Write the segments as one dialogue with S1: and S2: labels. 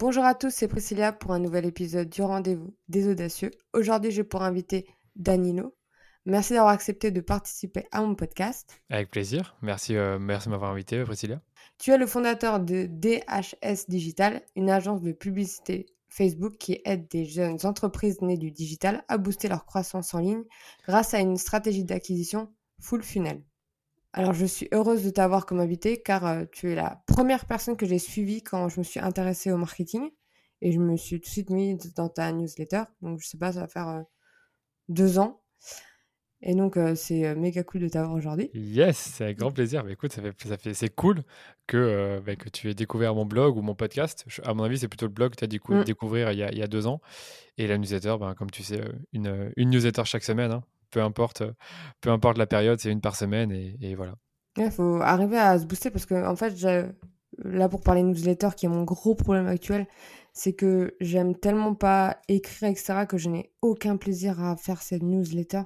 S1: Bonjour à tous, c'est Priscilla pour un nouvel épisode du Rendez-vous des Audacieux. Aujourd'hui, j'ai pour inviter Danilo. Merci d'avoir accepté de participer à mon podcast.
S2: Avec plaisir. Merci, euh, merci de m'avoir invité, Priscilla.
S1: Tu es le fondateur de DHS Digital, une agence de publicité Facebook qui aide des jeunes entreprises nées du digital à booster leur croissance en ligne grâce à une stratégie d'acquisition full funnel. Alors, je suis heureuse de t'avoir comme invité car euh, tu es la première personne que j'ai suivie quand je me suis intéressée au marketing et je me suis tout de suite mise dans ta newsletter. Donc, je sais pas, ça va faire euh, deux ans. Et donc, euh, c'est méga cool de t'avoir aujourd'hui.
S2: Yes, c'est avec grand plaisir. Mais écoute, ça fait, ça fait, c'est cool que, bah, que tu aies découvert mon blog ou mon podcast. à mon avis, c'est plutôt le blog que tu as mm. découvert il y, a, il y, a, deux ans. Et la newsletter, ben, comme tu sais, une, une newsletter chaque semaine. Hein peu importe, peu importe la période, c'est une par semaine et, voilà.
S1: Il faut arriver à se booster parce que, en fait, là pour parler newsletter, qui est mon gros problème actuel, c'est que j'aime tellement pas écrire, etc., que je n'ai aucun plaisir à faire cette newsletter.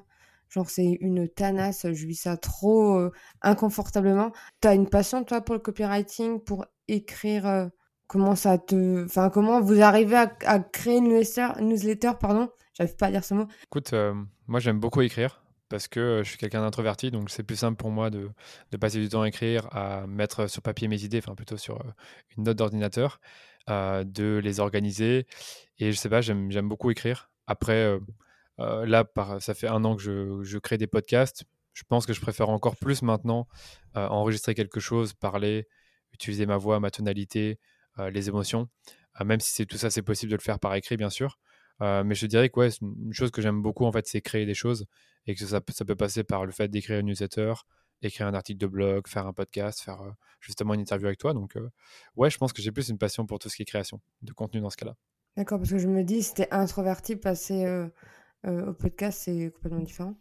S1: Genre, c'est une tanasse, je vis ça trop euh, inconfortablement. T'as une passion, toi, pour le copywriting, pour écrire euh, Comment ça te. Enfin, comment vous arrivez à, créer une newsletter, newsletter pardon? J'arrive pas à dire ce mot.
S2: Écoute, euh, moi j'aime beaucoup écrire parce que euh, je suis quelqu'un d'introverti, donc c'est plus simple pour moi de, passer du temps à écrire, à mettre sur papier mes idées, enfin plutôt sur euh, une note d'ordinateur, de les organiser. Et je sais pas, j'aime beaucoup écrire. Après, là, par, ça fait un an que je, crée des podcasts. Je pense que je préfère encore plus maintenant enregistrer quelque chose, parler, utiliser ma voix, ma tonalité, les émotions. même si tout ça, c'est possible de le faire par écrit, bien sûr. Euh, mais je dirais que ouais, une chose que j'aime beaucoup, en fait, c'est créer des choses et que ça, ça peut passer par le fait d'écrire une newsletter, écrire un article de blog, faire un podcast, faire euh, justement une interview avec toi. Donc, euh, ouais, je pense que j'ai plus une passion pour tout ce qui est création de contenu dans ce cas-là.
S1: D'accord, parce que je me dis, si t'es introverti, passer au podcast, c'est complètement différent.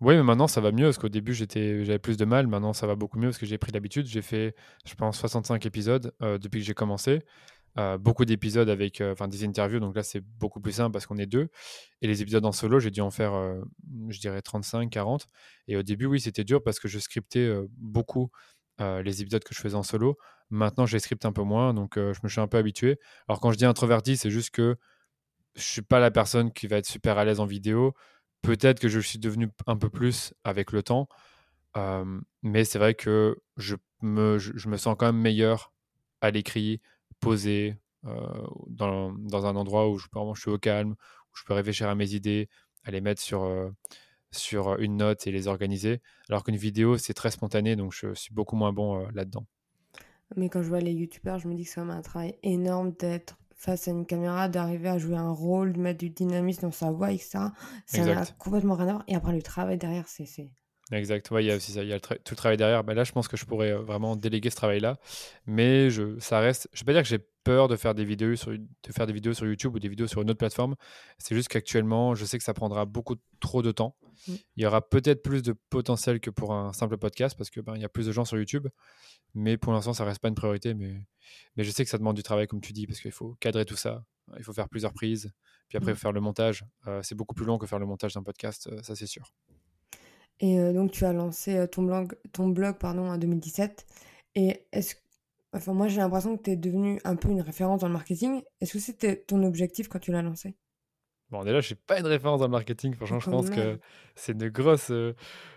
S2: Oui, mais maintenant ça va mieux parce qu'au début j'avais plus de mal. Maintenant ça va beaucoup mieux parce que j'ai pris l'habitude. J'ai fait, je pense, 65 épisodes depuis que j'ai commencé. Euh, beaucoup d'épisodes avec euh, enfin des interviews, donc là c'est beaucoup plus simple parce qu'on est deux. Et les épisodes en solo, j'ai dû en faire, euh, je dirais 35, 40. Et au début, oui, c'était dur parce que je scriptais beaucoup les épisodes que je faisais en solo. Maintenant, je les un peu moins, donc je me suis un peu habitué. Alors quand je dis introverti, c'est juste que je suis pas la personne qui va être super à l'aise en vidéo. Peut-être que je suis devenu un peu plus avec le temps. mais c'est vrai que je me, je me sens quand même meilleur à l'écrit, posé euh, dans, dans, un endroit où je, vraiment, je suis au calme, où je peux réfléchir à mes idées, à les mettre sur, euh, sur une note et les organiser. Alors qu'une vidéo, c'est très spontané, donc je suis beaucoup moins bon euh, là-dedans.
S1: Mais quand je vois les youtubeurs, je me dis que c'est un travail énorme d'être face à une caméra, d'arriver à jouer un rôle, de mettre du dynamisme dans sa voix, etc. Ça n'a complètement rien à voir. Et après, le travail derrière, c'est
S2: Exact, ouais, il y a aussi ça, il y a tout le travail derrière. Ben là, je pense que je pourrais euh, vraiment déléguer ce travail-là, mais je, ça reste. Je vais pas dire que j'ai peur de faire des vidéos sur, de faire des vidéos sur YouTube ou des vidéos sur une autre plateforme. C'est juste qu'actuellement, je sais que ça prendra beaucoup trop de temps. Mmh. Il y aura peut-être plus de potentiel que pour un simple podcast parce que ben, il y a plus de gens sur YouTube, mais pour l'instant, ça reste pas une priorité. Mais, mais je sais que ça demande du travail, comme tu dis, parce qu'il faut cadrer tout ça. Il faut faire plusieurs prises, puis après mmh. faire le montage. Euh, c'est beaucoup plus long que faire le montage d'un podcast, euh, ça c'est sûr.
S1: Et euh, donc, tu as lancé ton blog, ton blog pardon, en 2017. Et est-ce Enfin, moi, j'ai l'impression que tu es devenu un peu une référence dans le marketing. Est-ce que c'était ton objectif quand tu l'as lancé?
S2: Bon, déjà, je suis pas une référence dans le marketing. Franchement, je pense que c'est une grosse.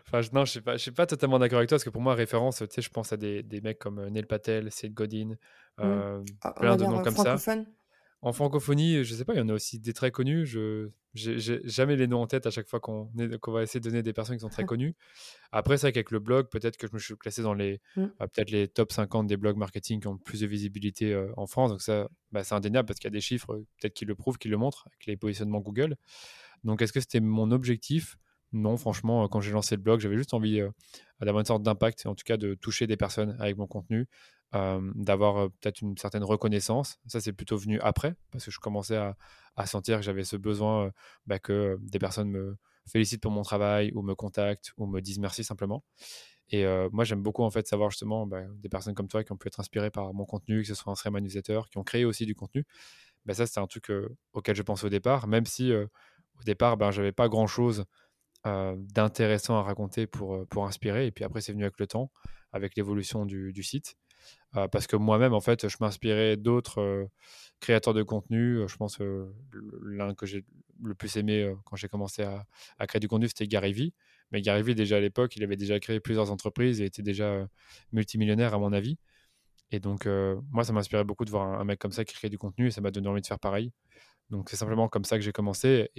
S2: Enfin, non, je suis pas, je suis pas totalement d'accord avec toi parce que pour moi, référence, tu sais, je pense à des, des mecs comme Neil Patel, Seth Godin, mmh. plein de noms comme ça. En francophonie, je sais pas, il y en a aussi des très connus. Je j'ai jamais les noms en tête à chaque fois qu'on va essayer de donner des personnes qui sont très connues. Après, c'est vrai qu'avec le blog, peut-être que je me suis classé dans les mmh. bah, peut-être les top 50 des blogs marketing qui ont le plus de visibilité euh, en France. Donc ça, bah, c'est indéniable parce qu'il y a des chiffres peut-être qui le prouvent, qui le montrent avec les positionnements Google. Donc est-ce que c'était mon objectif? Non, franchement, quand j'ai lancé le blog, j'avais juste envie euh, d'avoir une sorte d'impact, en tout cas de toucher des personnes avec mon contenu, d'avoir peut-être une certaine reconnaissance. Ça, c'est plutôt venu après, parce que je commençais à, sentir que j'avais ce besoin bah, que des personnes me félicitent pour mon travail, ou me contactent, ou me disent merci simplement. Et moi, j'aime beaucoup en fait savoir justement bah, des personnes comme toi qui ont pu être inspirées par mon contenu, que ce soit un stream newsletter, qui ont créé aussi du contenu. Bah, ça, c'est un truc auquel je pense au départ, même si au départ, ben, j'avais pas grand chose d'intéressant à raconter pour, inspirer. Et puis après, c'est venu avec le temps, avec l'évolution du, site. Parce que moi-même, en fait, je m'inspirais d'autres créateurs de contenu. Je pense l'un que j'ai le plus aimé quand j'ai commencé à, créer du contenu, c'était Gary Vee. Mais Gary Vee, déjà à l'époque, il avait déjà créé plusieurs entreprises et était déjà multimillionnaire, à mon avis. Et donc, moi, ça m'inspirait beaucoup de voir un, mec comme ça qui crée du contenu et ça m'a donné envie de faire pareil. Donc, c'est simplement comme ça que j'ai commencé.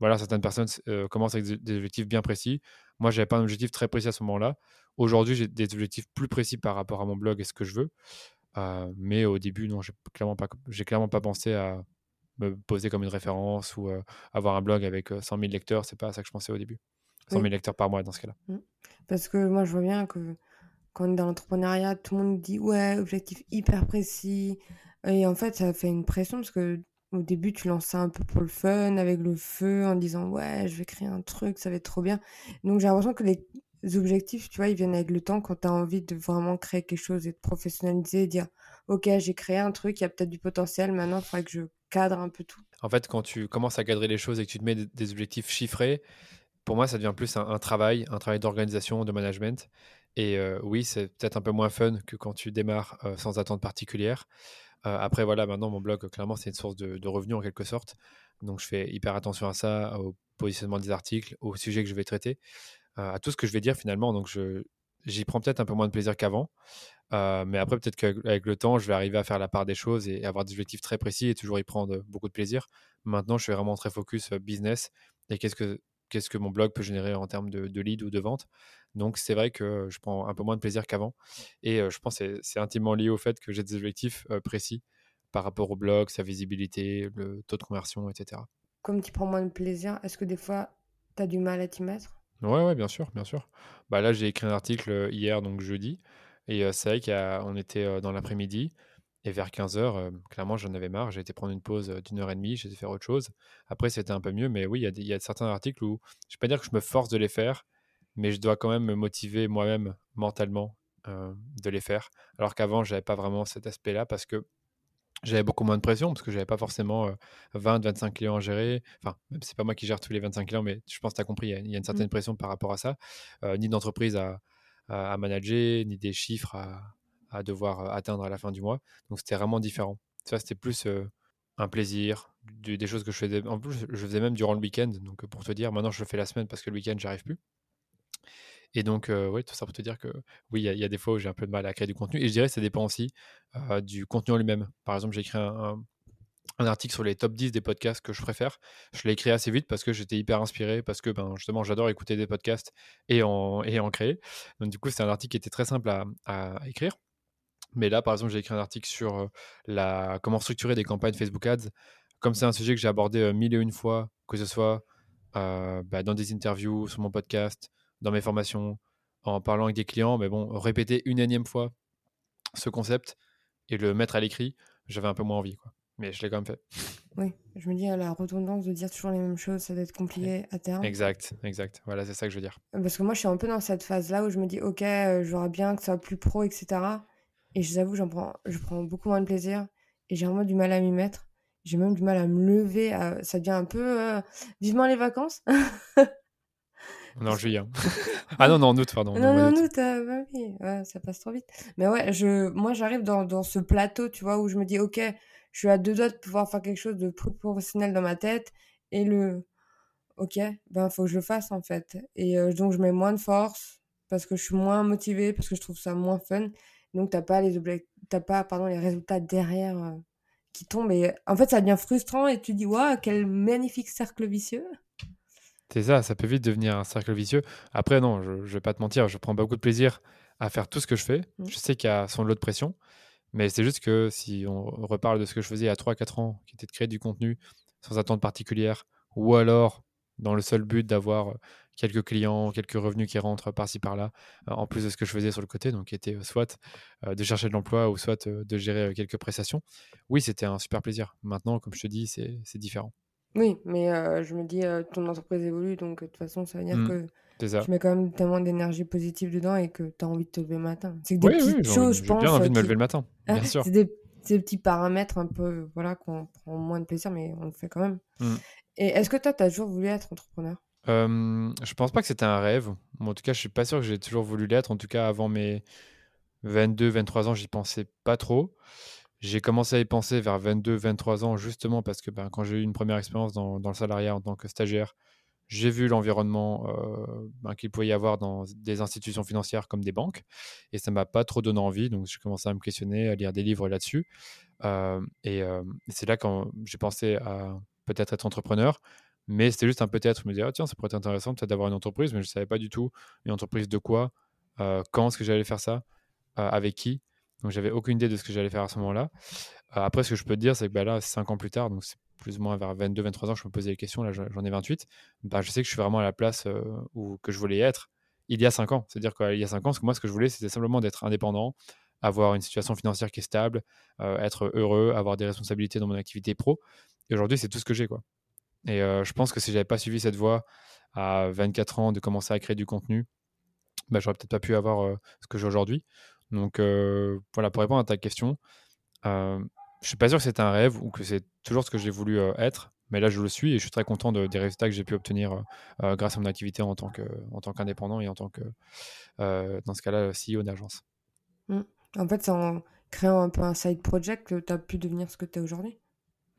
S2: Voilà, certaines personnes commencent avec des objectifs bien précis. Moi, je n'avais pas un objectif très précis à ce moment-là. Aujourd'hui, j'ai des objectifs plus précis par rapport à mon blog et ce que je veux. mais au début, non, j'ai clairement pas, j'ai clairement pas pensé à me poser comme une référence ou avoir un blog avec 100 000 lecteurs. C'est pas à ça que je pensais au début. 100 000 lecteurs par mois dans ce cas-là. Mmh.
S1: Parce que moi, je vois bien que quand on est dans l'entrepreneuriat, tout le monde dit ouais, objectif hyper précis. Et en fait, ça fait une pression parce que au début, tu lances ça un peu pour le fun, avec le feu, en disant ouais, je vais créer un truc, ça va être trop bien. Donc j'ai l'impression que les objectifs, tu vois, ils viennent avec le temps quand tu as envie de vraiment créer quelque chose et de professionnaliser et dire ok, j'ai créé un truc, il y a peut-être du potentiel, maintenant il faudrait que je cadre un peu tout.
S2: En fait, quand tu commences à cadrer les choses et que tu te mets des objectifs chiffrés, pour moi, ça devient plus un, travail, un travail d'organisation, de management. Et oui, c'est peut-être un peu moins fun que quand tu démarres sans attente particulière. Après, voilà, maintenant, mon blog, clairement, c'est une source de, revenus en quelque sorte. Donc, je fais hyper attention à ça, au positionnement des articles, au sujet que je vais traiter, à tout ce que je vais dire finalement. Donc, j'y prends peut-être un peu moins de plaisir qu'avant. mais après, peut-être qu'avec le temps, je vais arriver à faire la part des choses et avoir des objectifs très précis et toujours y prendre beaucoup de plaisir. Maintenant, je suis vraiment très focus business et qu'est-ce que qu'est-ce que mon blog peut générer en termes de, de lead ou de vente. Donc c'est vrai que je prends un peu moins de plaisir qu'avant. Et je pense que c'est intimement lié au fait que j'ai des objectifs précis par rapport au blog, sa visibilité, le taux de conversion, etc.
S1: Comme tu prends moins de plaisir, est-ce que des fois tu as du mal à t'y mettre?
S2: Ouais, ouais, bien sûr, bien sûr. Bah là, j'ai écrit un article hier, donc jeudi, et c'est vrai qu'on était dans l'après-midi. Et vers 15h, clairement, j'en avais marre. J'ai été prendre une pause d'une heure et demie, j'ai été faire autre chose. Après, c'était un peu mieux, mais oui, il y, a certains articles où je ne vais pas dire que je me force de les faire, mais je dois quand même me motiver moi-même mentalement de les faire. Alors qu'avant, je n'avais pas vraiment cet aspect-là parce que j'avais beaucoup moins de pression, parce que je n'avais pas forcément 20, 25 clients à gérer. Enfin, même c'est pas moi qui gère tous les 25 clients, mais je pense que tu as compris, il y, a une certaine mmh. pression par rapport à ça. ni d'entreprise à, à, manager, ni des chiffres à à devoir atteindre à la fin du mois. Donc c'était vraiment différent. Ça, c'était plus un plaisir, des choses que je faisais. En plus, je faisais même durant le week-end. Donc pour te dire, maintenant je le fais la semaine parce que le week-end, j'arrive plus. Et donc, oui, tout ça pour te dire que oui, il y, a des fois où j'ai un peu de mal à créer du contenu. Et je dirais que ça dépend aussi du contenu en lui-même. Par exemple, j'ai écrit un, article sur les top 10 des podcasts que je préfère. Je l'ai écrit assez vite parce que j'étais hyper inspiré, parce que ben, justement, j'adore écouter des podcasts et en, et en créer. Donc, du coup, c'est un article qui était très simple à écrire. Mais là, par exemple, j'ai écrit un article sur la, comment structurer des campagnes Facebook Ads. Comme c'est un sujet que j'ai abordé mille et une fois, que ce soit bah, dans des interviews, sur mon podcast, dans mes formations, en parlant avec des clients, mais bon, répéter une énième fois ce concept et le mettre à l'écrit, j'avais un peu moins envie. Quoi. Mais je l'ai quand même fait.
S1: Oui, je me dis à la redondance de dire toujours les mêmes choses, ça doit être compliqué à terme.
S2: Exact, exact. Voilà, c'est ça que je veux dire.
S1: Parce que moi, je suis un peu dans cette phase-là où je me dis, ok, j'aurais bien que ça soit plus pro, etc. Et je vous avoue, j'en prends, je prends beaucoup moins de plaisir et j'ai vraiment du mal à m'y mettre. J'ai même du mal à me lever. Ça devient un peu euh, vivement les vacances.
S2: non, juillet. Hein. ah non, non, en août, pardon.
S1: Non, non, en août, euh, bah oui, ça passe trop vite. Mais ouais, je, moi, j'arrive dans, dans, ce plateau, tu vois, où je me dis, ok, je suis à deux doigts de pouvoir faire quelque chose de plus professionnel dans ma tête. Et le, ok, ben, faut que je le fasse, en fait. Et euh, donc, je mets moins de force parce que je suis moins motivée, parce que je trouve ça moins fun. Donc, t'as pas les pas, pardon, les résultats derrière euh, qui tombent. Et en fait, ça devient frustrant et tu dis, waouh, quel magnifique cercle vicieux.
S2: C'est ça, ça peut vite devenir un cercle vicieux. Après, non, je, je vais pas te mentir, je prends beaucoup de plaisir à faire tout ce que je fais. Mmh. Je sais qu'il y a son lot de pression, mais c'est juste que si on reparle de ce que je faisais il y a 3-4 ans, qui était de créer du contenu sans attente particulière, ou alors dans le seul but d'avoir quelques clients, quelques revenus qui rentrent par-ci par-là, en plus de ce que je faisais sur le côté, donc qui était soit de chercher de l'emploi ou soit de gérer quelques prestations. Oui, c'était un super plaisir. Maintenant, comme je te dis, c'est différent.
S1: Oui, mais je me dis, ton entreprise évolue, donc de toute façon, ça veut dire mmh, que tu mets quand même tellement d'énergie positive dedans et que tu as envie de te lever le matin.
S2: C'est des petites choses, je pense. J'ai bien envie de me lever le matin, bien ah, sûr.
S1: C'est des, petits paramètres un peu, voilà, qu'on prend moins de plaisir, mais on le fait quand même. Mmh. Et est-ce que toi, tu as toujours voulu être entrepreneur?
S2: Je pense pas que c'était un rêve. en tout cas, je suis pas sûr que j'ai toujours voulu l'être. En tout cas, avant mes 22, 23 ans, j'y pensais pas trop. J'ai commencé à y penser vers 22, 23 ans, justement parce que ben, quand j'ai eu une première expérience dans, le salariat en tant que stagiaire, j'ai vu l'environnement euh, ben, qu'il pouvait y avoir dans des institutions financières comme des banques, et ça m'a pas trop donné envie. Donc j'ai commencé à me questionner, à lire des livres là-dessus. Euh, et, euh, c'est là quand j'ai pensé à peut-être être entrepreneur. Mais c'était juste un peut-être. Je me disais, ah, tiens, ça pourrait être intéressant peut-être d'avoir une entreprise, mais je ne savais pas du tout une entreprise de quoi, quand est-ce que j'allais faire ça, avec qui. Donc, j'avais aucune idée de ce que j'allais faire à ce moment-là. Euh, après, ce que je peux te dire, c'est que bah, là, 5 ans plus tard, donc c'est plus ou moins vers 22, 23 ans, je me posais les questions. Là, j'en ai 28. Bah, je sais que je suis vraiment à la place euh, où, que je voulais être il y a 5 ans. C'est-à-dire qu'il y a 5 ans, ce que moi, ce que je voulais, c'était simplement d'être indépendant, avoir une situation financière qui est stable, euh, être heureux, avoir des responsabilités dans mon activité pro. Et aujourd'hui, c'est tout ce que j'ai. quoi. Et je pense que si j'avais pas suivi cette voie à 24 ans, de commencer à créer du contenu, bah, j'aurais peut-être pas pu avoir ce que j'ai aujourd'hui. Donc voilà, pour répondre à ta question, je suis pas sûr que c'est un rêve ou que c'est toujours ce que j'ai voulu être, mais là je le suis et je suis très content des résultats que j'ai pu obtenir grâce à mon activité en tant qu'indépendant et en tant que, dans ce cas-là, CEO d'agence.
S1: Mmh. En fait, c'est en créant un peu un side project que tu as pu devenir ce que tu es aujourd'hui?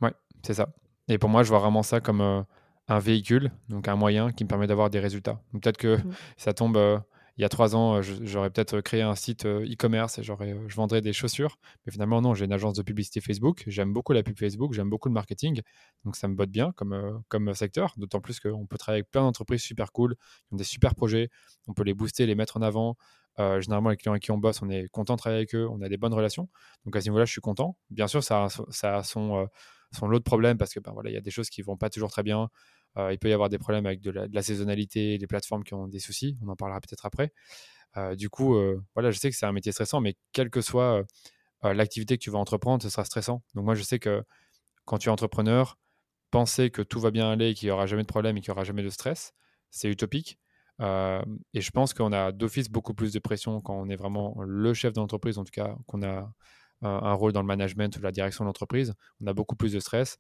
S2: Ouais, c'est ça. Et pour moi, je vois vraiment ça comme un véhicule, donc un moyen qui me permet d'avoir des résultats. Peut-être que mmh. ça tombe il y a trois ans, euh, j'aurais peut-être créé un site euh, e-commerce et j'aurais, euh, je vendrais des chaussures. Mais finalement, non, j'ai une agence de publicité Facebook. J'aime beaucoup la pub Facebook, j'aime beaucoup le marketing. Donc, ça me botte bien comme, comme secteur. D'autant plus qu'on peut travailler avec plein d'entreprises super cool, qui ont des super projets. On peut les booster, les mettre en avant. généralement, les clients avec qui on bosse, on est content de travailler avec eux, on a des bonnes relations. Donc, à ce niveau-là, je suis content. Bien sûr, ça a, ça a son, son lot de problèmes parce que ben, voilà, il y a des choses qui vont pas toujours très bien. Euh, il peut y avoir des problèmes avec de la, saisonnalité, des plateformes qui ont des soucis. On en parlera peut-être après. Euh, du coup, euh, voilà, je sais que c'est un métier stressant, mais quelle que soit l'activité que tu vas entreprendre, ce sera stressant. Donc moi, je sais que quand tu es entrepreneur, penser que tout va bien aller, qu'il n'y aura jamais de problème et qu'il n'y aura jamais de stress, c'est utopique. et je pense qu'on a d'office beaucoup plus de pression quand on est vraiment le chef d'entreprise, en tout cas qu'on a un, rôle dans le management ou la direction de l'entreprise. On a beaucoup plus de stress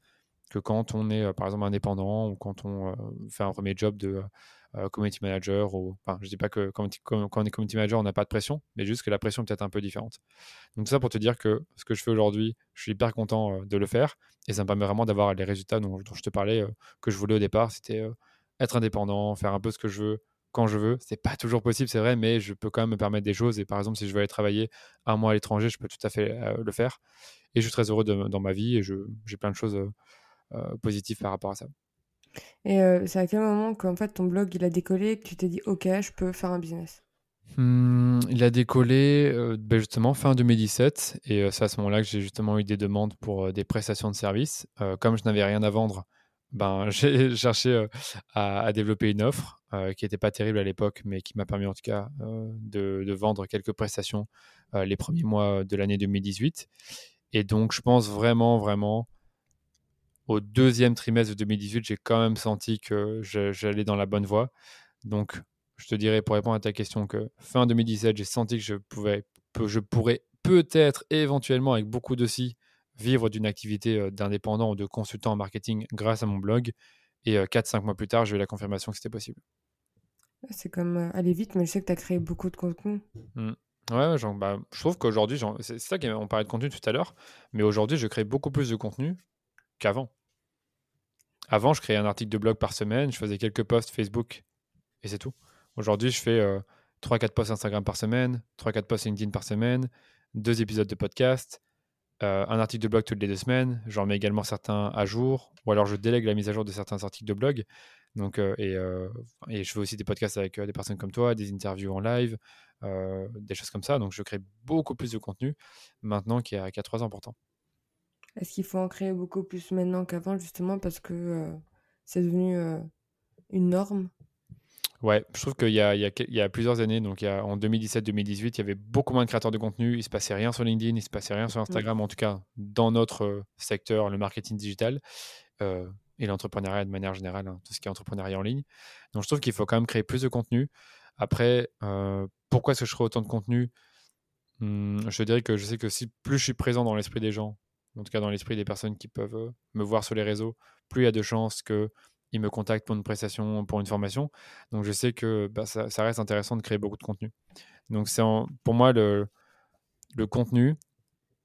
S2: que quand on est, par exemple, indépendant ou quand on fait un premier job de community manager. Ou, je ne dis pas que quand, on est community manager, on n'a pas de pression, mais juste que la pression peut être un peu différente. Donc, ça pour te dire que ce que je fais aujourd'hui, je suis hyper content de le faire et ça me permet vraiment d'avoir les résultats dont, je te parlais, que je voulais au départ. C'était être indépendant, faire un peu ce que je veux quand je veux. C'est pas toujours possible, c'est vrai, mais je peux quand même me permettre des choses. Et par exemple, si je veux aller travailler un mois à l'étranger, je peux tout à fait le faire. Et je suis très heureux dans ma vie et j'ai plein de choses euh, positif par rapport à ça.
S1: Et euh, c'est à quel moment qu'en fait ton blog il a décollé et que tu t'es dit ok je peux faire un business?
S2: Hmm, Il a décollé euh, ben justement fin 2017 et c'est à ce moment-là que j'ai justement eu des demandes pour des prestations de services. comme je n'avais rien à vendre, ben, j'ai cherché à, développer une offre qui n'était pas terrible à l'époque, mais qui m'a permis en tout cas de, vendre quelques prestations les premiers mois de l'année 2018. Et donc, je pense vraiment, vraiment au deuxième trimestre de 2018, j'ai quand même senti que j'allais dans la bonne voie. Donc, je te dirais pour répondre à ta question que fin 2017, j'ai senti que je, pouvais, je pourrais peut-être éventuellement, avec beaucoup de si, vivre d'une activité d'indépendant ou de consultant en marketing grâce à mon blog. Et 4-5 euh, mois plus tard, j'ai eu la confirmation que c'était possible.
S1: C'est comme aller vite, mais je sais que tu as créé beaucoup de contenu.
S2: Mmh. Ouais, genre, bah, je trouve qu'aujourd'hui, c'est ça qu'on parlait de contenu tout à l'heure, mais aujourd'hui, je crée beaucoup plus de contenu qu'avant. Avant, je créais un article de blog par semaine, je faisais quelques posts Facebook et c'est tout. Aujourd'hui, je fais 3-4 euh, posts Instagram par semaine, 3-4 posts LinkedIn par semaine, deux épisodes de podcast, euh, un article de blog toutes les deux semaines. J'en mets également certains à jour, ou alors je délègue la mise à jour de certains articles de blog. Donc, euh, et, et, je fais aussi des podcasts avec des personnes comme toi, des interviews en live, des choses comme ça. Donc, je crée beaucoup plus de contenu maintenant qu'il y a, 3 ans pourtant.
S1: Est-ce qu'il faut en créer beaucoup plus maintenant qu'avant, justement, parce que euh, c'est devenu euh, une norme?
S2: Ouais, je trouve qu'il y, y, a plusieurs années, donc il y a, en 2017-2018, il y avait beaucoup moins de créateurs de contenu. Il se passait rien sur LinkedIn, il se passait rien sur mmh. Instagram, en tout cas dans notre euh, secteur, le marketing digital et l'entrepreneuriat de manière générale, hein, tout ce qui est entrepreneuriat en ligne. Donc je trouve qu'il faut quand même créer plus de contenu. Après, pourquoi est-ce que je crée autant de contenu? Mmh, Je dirais que je sais que si plus je suis présent dans l'esprit des gens, en tout cas dans l'esprit des personnes qui peuvent euh, me voir sur les réseaux, plus il y a de chances qu'ils me contactent pour une prestation, pour une formation. Donc je sais que bah, ça, reste intéressant de créer beaucoup de contenu. Donc c'est pour moi le, le contenu,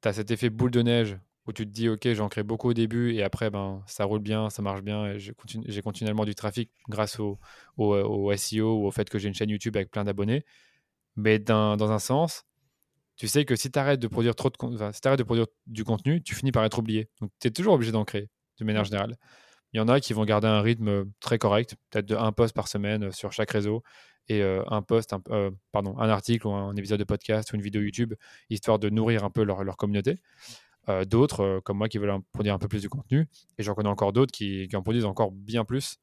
S2: tu as cet effet boule de neige où tu te dis, OK, j'en crée beaucoup au début et après, ben, ça roule bien, ça marche bien et j'ai continu continuellement du trafic grâce au, au, SEO ou au fait que j'ai une chaîne YouTube avec plein d'abonnés. Mais dans un sens, tu sais que si tu arrêtes de produire trop de si de produire du contenu, tu finis par être oublié. Donc tu es toujours obligé d'en créer, de manière générale. Il y en a qui vont garder un rythme très correct, peut-être de un post par semaine euh, sur chaque réseau et euh, un post, un, euh, pardon, un article ou un épisode de podcast ou une vidéo YouTube, histoire de nourrir un peu leur, leur communauté. d'autres, comme moi, qui veulent produire un peu plus de contenu. Et j'en connais encore d'autres qui, qui, en produisent encore bien plus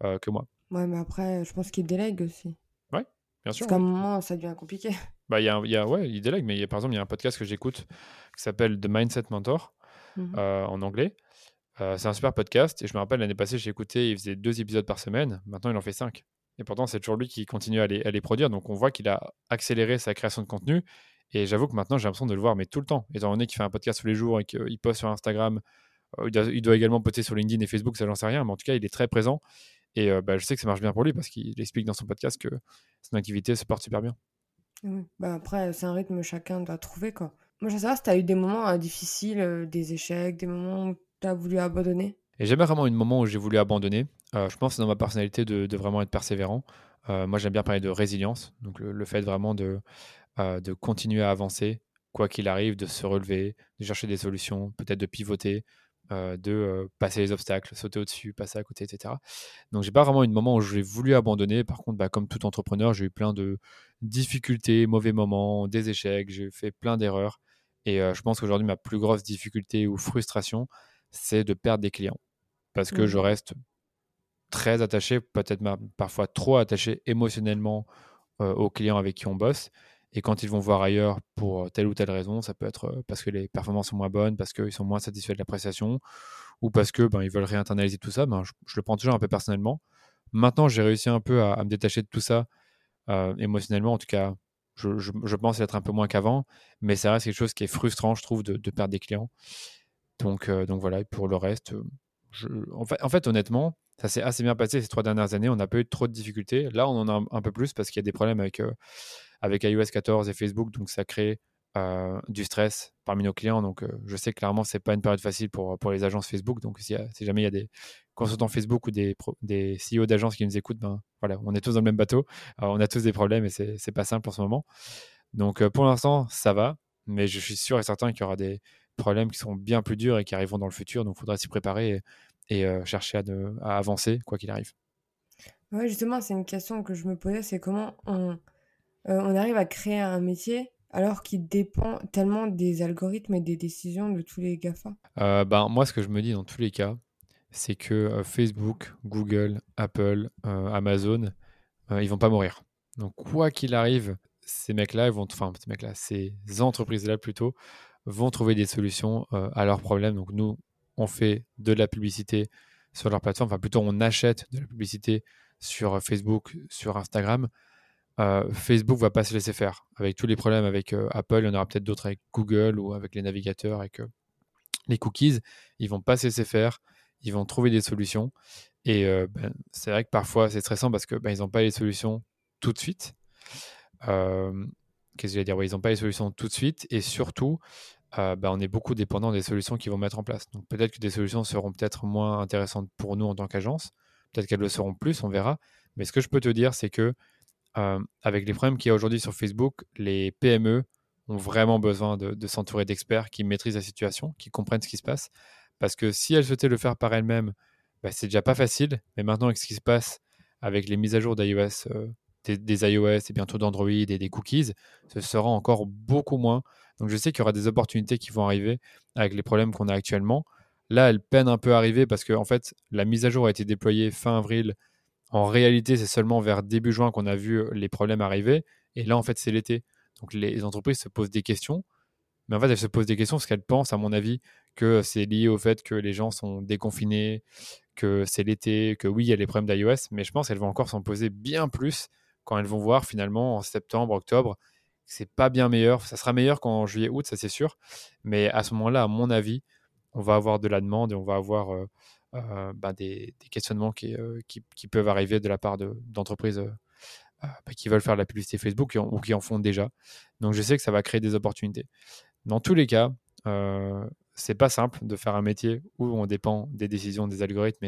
S2: que moi.
S1: Ouais, mais après, je pense qu'ils délèguent aussi.
S2: Ouais, bien sûr.
S1: Parce qu'à un moment, ça devient compliqué.
S2: Bah, y a, y a, ouais, il délègue, mais y a, par exemple, il y a un podcast que j'écoute qui s'appelle The Mindset Mentor mmh en anglais. C'est un super podcast et je me rappelle l'année passée, j'ai écouté, il faisait deux épisodes par semaine. Maintenant, il en fait cinq. Et pourtant, c'est toujours lui qui continue à les, produire. Donc, on voit qu'il a accéléré sa création de contenu. Et j'avoue que maintenant, j'ai l'impression de le voir, mais tout le temps. Étant donné qu'il fait un podcast tous les jours et qu'il poste sur Instagram, il doit, également poster sur LinkedIn et Facebook, ça j'en sais rien, mais en tout cas, il est très présent. Et bah, je sais que ça marche bien pour lui parce qu'il explique dans son podcast que son activité se porte super bien.
S1: Bah après, c'est un rythme chacun doit trouver, quoi. Moi, je sais pas si tu as eu des moments difficiles, euh, des échecs, des moments tu as voulu abandonner?
S2: Et jamais vraiment eu de moment où j'ai voulu abandonner. Euh, je pense que c'est dans ma personnalité de, vraiment être persévérant. Euh, moi, j'aime bien parler de résilience. Donc, le, fait vraiment de, de continuer à avancer, quoi qu'il arrive, de se relever, de chercher des solutions, peut-être de pivoter, euh, de euh, passer les obstacles, sauter au-dessus, passer à côté, etc. Donc j'ai pas vraiment eu de moment où j'ai voulu abandonner. Par contre, bah, comme tout entrepreneur, j'ai eu plein de difficultés, mauvais moments, des échecs, j'ai fait plein d'erreurs. Et euh, je pense qu'aujourd'hui, ma plus grosse difficulté ou frustration, c'est de perdre des clients. Parce que je mmh. reste très attaché, peut-être parfois trop attaché émotionnellement aux clients avec qui on bosse. Et quand ils vont voir ailleurs pour telle ou telle raison, ça peut être parce que les performances sont moins bonnes, parce qu'ils sont moins satisfaits de la prestation, ou parce que ben, ils veulent réinternaliser tout ça, ben, je, le prends toujours un peu personnellement. Maintenant, j'ai réussi un peu à, me détacher de tout ça émotionnellement. En tout cas, je, je, pense être un peu moins qu'avant, mais ça reste quelque chose qui est frustrant, je trouve, de, perdre des clients. Donc, donc voilà, et pour le reste, en, fait, en, fait, honnêtement, ça s'est assez bien passé ces trois dernières années. On n'a pas eu trop de difficultés. Là, on en a un, peu plus parce qu'il y a des problèmes avec avec iOS 14 et Facebook, donc ça crée euh, du stress parmi nos clients. Donc, euh, je sais clairement c'est pas une période facile pour, pour les agences Facebook. Donc, si, jamais il y a des consultants Facebook ou des, des CEO d'agences qui nous écoutent, ben voilà, on est tous dans le même bateau. on a tous des problèmes et c'est pas simple en ce moment. Donc, euh, pour l'instant, ça va, mais je suis sûr et certain qu'il y aura des problèmes qui seront bien plus durs et qui arriveront dans le futur. Donc, il faudra s'y préparer et, chercher à, à, avancer quoi qu'il arrive.
S1: Ouais, justement, c'est une question que je me posais, c'est comment on, euh, on arrive à créer un métier alors qu'il dépend tellement des algorithmes et des décisions de tous les GAFA?
S2: Euh, ben, Moi, ce que je me dis dans tous les cas, c'est que euh, Facebook, Google, Apple, Amazon, ils vont pas mourir. Donc, quoi qu'il arrive, ces mecs-là, vont, enfin, ces mecs-là, ces entreprises-là plutôt, vont trouver des solutions à leurs problèmes. Donc, nous, on fait de la publicité sur leur plateforme, enfin, plutôt, on achète de la publicité sur Facebook, sur Instagram. Euh, Facebook va pas se laisser faire. Avec tous les problèmes avec euh, Apple, il y en aura peut-être d'autres avec Google ou avec les navigateurs, avec euh, les cookies. Ils vont pas se laisser faire. Ils vont trouver des solutions. Et ben, c'est vrai que parfois c'est stressant parce que ben, ils n'ont pas les solutions tout de suite. Qu'est-ce que je vais dire Ils n'ont pas les solutions tout de suite. Et surtout, ben, on est beaucoup dépendant des solutions qu'ils vont mettre en place. Donc peut-être que des solutions seront peut-être moins intéressantes pour nous en tant qu'agence. Peut-être qu'elles le seront plus, on verra. Mais ce que je peux te dire, c'est que euh, avec les problèmes qu'il y a aujourd'hui sur Facebook, les PME ont vraiment besoin de, s'entourer d'experts qui maîtrisent la situation, qui comprennent ce qui se passe. Parce que si elles souhaitaient le faire par elles-mêmes, bah, c'est déjà pas facile. Mais maintenant, avec ce qui se passe avec les mises à jour d'iOS, euh, des, iOS et bientôt d'Android et des cookies, ce sera encore beaucoup moins. Donc je sais qu'il y aura des opportunités qui vont arriver avec les problèmes qu'on a actuellement. Là, elles peinent un peu à arriver parce que en fait, la mise à jour a été déployée fin avril en réalité, c'est seulement vers début juin qu'on a vu euh, les problèmes arriver. Et là, en fait, c'est l'été. Donc les entreprises se posent des questions. Mais en fait, elles se posent des questions parce qu'elles pensent, à mon avis, que c'est lié au fait que les gens sont déconfinés, que c'est l'été, que oui, il y a les problèmes d'iOS. Mais je pense qu'elles vont encore s'en poser bien plus quand elles vont voir finalement en septembre, octobre, c'est pas bien meilleur. Ça sera meilleur qu'en juillet, août, ça c'est sûr. Mais à ce moment-là, à mon avis, on va avoir de la demande et on va avoir euh, euh, bah, des, questionnements euh, qui, peuvent arriver de la part d'entreprises bah, qui veulent faire de la publicité Facebook ou qui en font déjà. Donc je sais que ça va créer des opportunités. Dans tous les cas, c'est pas simple de faire un métier où on dépend des décisions des algorithmes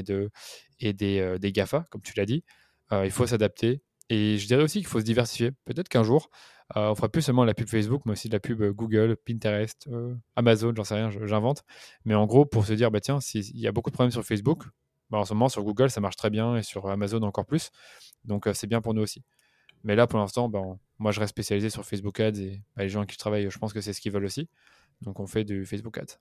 S2: et des, des GAFA, comme tu l'as dit. il faut s'adapter. Et je dirais aussi qu'il faut se diversifier. Peut-être qu'un jour, on fera plus seulement la pub Facebook, mais aussi de la pub Google, Pinterest, Amazon, j'en sais rien, j'invente. Mais en gros, pour se dire, bah tiens, s'il y a beaucoup de problèmes sur Facebook, bah, en ce moment sur Google, ça marche très bien et sur Amazon encore plus. Donc c'est bien pour nous aussi. Mais là, pour l'instant, bah, moi, je reste spécialisé sur Facebook Ads et bah, les gens qui travaillent, je pense que c'est ce qu'ils veulent aussi. Donc on fait du Facebook Ads.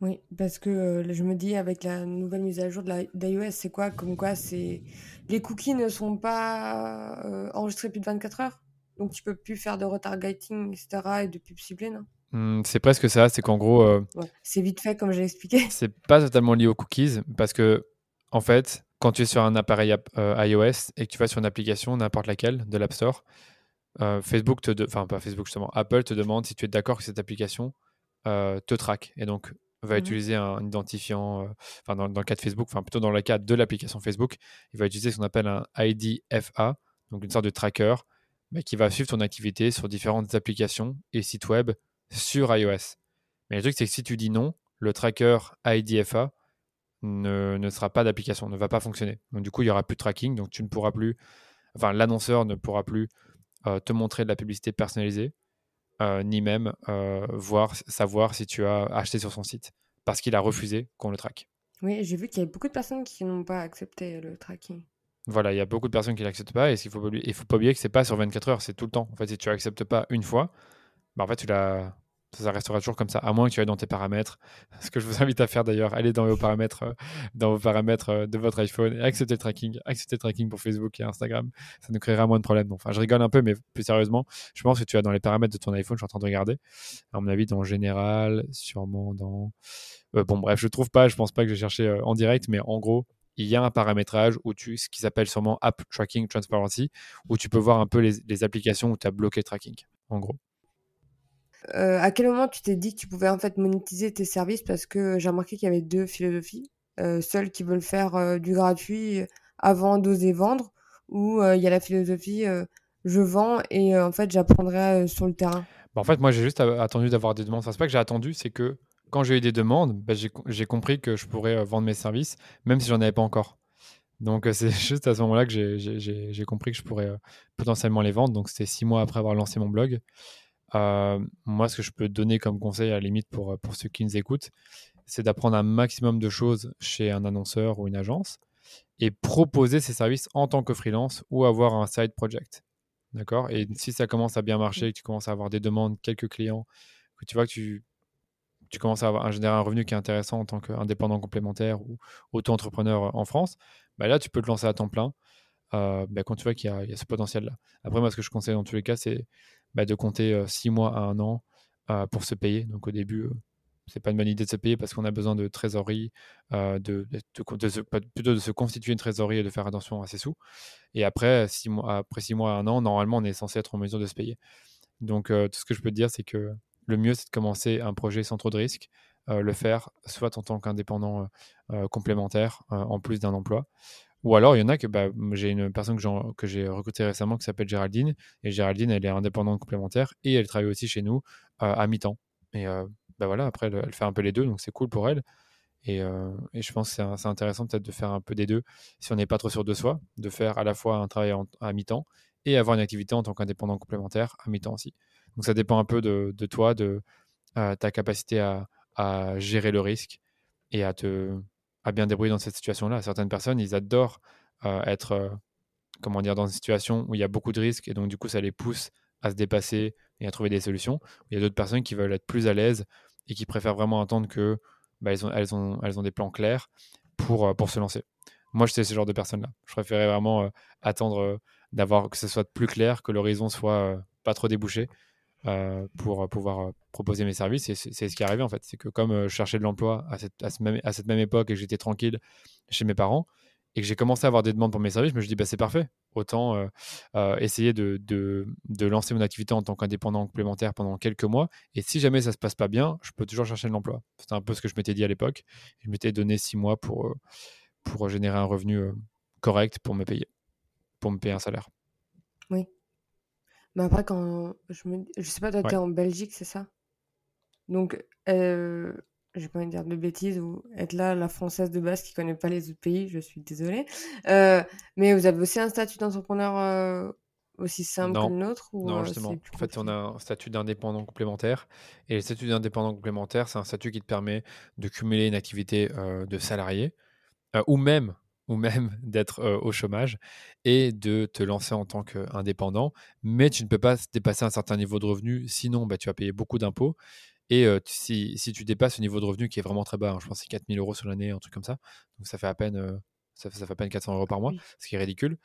S1: Oui, parce que euh, je me dis avec la nouvelle mise à jour de d'iOS, c'est quoi? Comme quoi, c'est les cookies ne sont pas euh, enregistrés plus de 24 heures, donc tu peux plus faire de retargeting, etc. et de pub ciblée, non?
S2: Mmh, C'est presque ça. C'est qu'en gros, euh,
S1: c'est vite fait comme j'ai expliqué.
S2: C'est pas totalement lié aux cookies parce que en fait, quand tu es sur un appareil iOS et que tu vas sur une application, n'importe laquelle, de l'App Store, Facebook te, enfin pas Facebook justement, Apple te demande si tu es d'accord que cette application te traque et donc va mmh utiliser un identifiant, enfin dans, le cas de Facebook, enfin plutôt dans le cas de l'application Facebook, il va utiliser ce qu'on appelle un IDFA, donc une sorte de tracker, mais qui va suivre ton activité sur différentes applications et sites web sur iOS. Mais le truc, c'est que si tu dis non, le tracker IDFA ne, ne sera pas d'application, ne va pas fonctionner. Donc du coup, il n'y aura plus de tracking, donc tu ne pourras plus, enfin l'annonceur ne pourra plus te montrer de la publicité personnalisée ni même euh, voir, savoir si tu as acheté sur son site, parce qu'il a refusé qu'on le traque.
S1: Oui, j'ai vu qu'il y a beaucoup de personnes qui n'ont pas accepté le tracking.
S2: Voilà, il y a beaucoup de personnes qui ne l'acceptent pas, et il ne faut, faut pas oublier que c'est pas sur 24 heures, c'est tout le temps. En fait, si tu n'acceptes pas une fois, bah, en fait, tu l'as ça restera toujours comme ça, à moins que tu ailles dans tes paramètres. Ce que je vous invite à faire d'ailleurs, allez dans vos paramètres, euh, dans vos paramètres euh, de votre iPhone et acceptez le tracking, acceptez le tracking pour Facebook et Instagram. Ça nous créera moins de problèmes. Enfin, je rigole un peu, mais plus sérieusement, je pense que tu as dans les paramètres de ton iPhone, je suis en train de regarder. À mon avis, dans général, sûrement dans. Euh, bon, bref, je trouve pas, je pense pas que j'ai cherché en direct, mais en gros, il y a un paramétrage où tu, ce qui s'appelle sûrement App Tracking Transparency, où tu peux voir un peu les, les applications où tu as bloqué le tracking, en gros.
S1: Euh, à quel moment tu t'es dit que tu pouvais en fait monétiser tes services? Parce que j'ai remarqué qu'il y avait deux philosophies. Euh, qui veulent faire euh, du gratuit avant d'oser vendre, ou il y a la philosophie je vends et en fait j'apprendrai sur le terrain.
S2: Bah, en fait, moi j'ai juste attendu d'avoir des demandes. Enfin, c'est pas que j'ai attendu, c'est que quand j'ai eu des demandes, bah, j'ai compris que je pourrais vendre mes services, même si j'en avais pas encore. Donc c'est juste à ce moment-là que j'ai compris que je pourrais potentiellement les vendre. Donc c'était six mois après avoir lancé mon blog. Euh, moi, ce que je peux donner comme conseil à la limite pour, pour ceux qui nous écoutent, c'est d'apprendre un maximum de choses chez un annonceur ou une agence et proposer ses services en tant que freelance ou avoir un side project. D'accord? Et si ça commence à bien marcher, que tu commences à avoir des demandes, quelques clients, que tu vois que tu, tu commences à, avoir, à générer un revenu qui est intéressant en tant qu'indépendant complémentaire ou auto-entrepreneur en France, bah là, tu peux te lancer à temps plein euh, bah, quand tu vois qu'il y, a ce potentiel-là. Après, moi, ce que je conseille dans tous les cas, c'est bah, de compter six mois à un an pour se payer. Donc au début, c'est pas une bonne idée de se payer parce qu'on a besoin de trésorerie, de, plutôt de se constituer une trésorerie et de faire attention à ses sous. Et après six mois, après six mois à un an, normalement, on est censé être en mesure de se payer. Donc tout ce que je peux te dire, c'est que le mieux, c'est de commencer un projet sans trop de risques, le faire soit en tant qu'indépendant complémentaire en plus d'un emploi, ou alors, il y en a que bah, j'ai une personne que j'ai recrutée récemment qui s'appelle Géraldine. Et Géraldine, elle est indépendante complémentaire et elle travaille aussi chez nous euh, à mi-temps. Et euh, bah voilà, après, elle, fait un peu les deux, donc c'est cool pour elle. Et, euh, je pense que c'est intéressant peut-être de faire un peu des deux si on n'est pas trop sûr de soi, de faire à la fois un travail à mi-temps et avoir une activité en tant qu'indépendant complémentaire à mi-temps aussi. Donc ça dépend un peu de, toi, de ta capacité à gérer le risque et à te à bien débrouiller dans cette situation-là. Certaines personnes, ils adorent euh, être, euh, comment dire, dans une situation où il y a beaucoup de risques et donc du coup, ça les pousse à se dépasser et à trouver des solutions. Il y a d'autres personnes qui veulent être plus à l'aise et qui préfèrent vraiment attendre que bah, elles, ont, elles, ont, elles ont des plans clairs pour, euh, pour se lancer. Moi, je suis ce genre de personne-là. Je préférais vraiment attendre d'avoir que ce soit plus clair, que l'horizon soit pas trop débouché euh, pour euh, pouvoir euh, proposer mes services. Et c'est ce qui est arrivé en fait. C'est que comme je cherchais de l'emploi à cette, à, cette même époque et que j'étais tranquille chez mes parents et que j'ai commencé à avoir des demandes pour mes services, je me suis dit bah, c'est parfait. Autant essayer de, de, de, lancer mon activité en tant qu'indépendant complémentaire pendant quelques mois. Et si jamais ça se passe pas bien, je peux toujours chercher de l'emploi. C'était un peu ce que je m'étais dit à l'époque. Je m'étais donné six mois pour, pour générer un revenu correct pour me payer, pour me payer un salaire.
S1: Oui, Mais après, quand je me. Je sais pas, toi, t'es en Belgique, c'est ça? Donc, euh, j'ai pas envie de dire de bêtises ou être là, la française de base qui connaît pas les autres pays, je suis désolée. Euh, mais vous avez aussi un statut d'entrepreneur euh, aussi simple que le nôtre ou,
S2: Non, justement. En fait, on a un statut d'indépendant complémentaire. Et le statut d'indépendant complémentaire, c'est un statut qui te permet de cumuler une activité de salarié ou même ou même d'être au chômage et de te lancer en tant qu'indépendant. Mais tu ne peux pas dépasser un certain niveau de revenu, sinon bah, tu vas payer beaucoup d'impôts. Et si, tu dépasses ce niveau de revenu qui est vraiment très bas, hein, je pense que c'est 4000 euros sur l'année, un truc comme ça, donc ça fait à peine, ça, fait, à peine 400 euros par mois, ce qui est ridicule,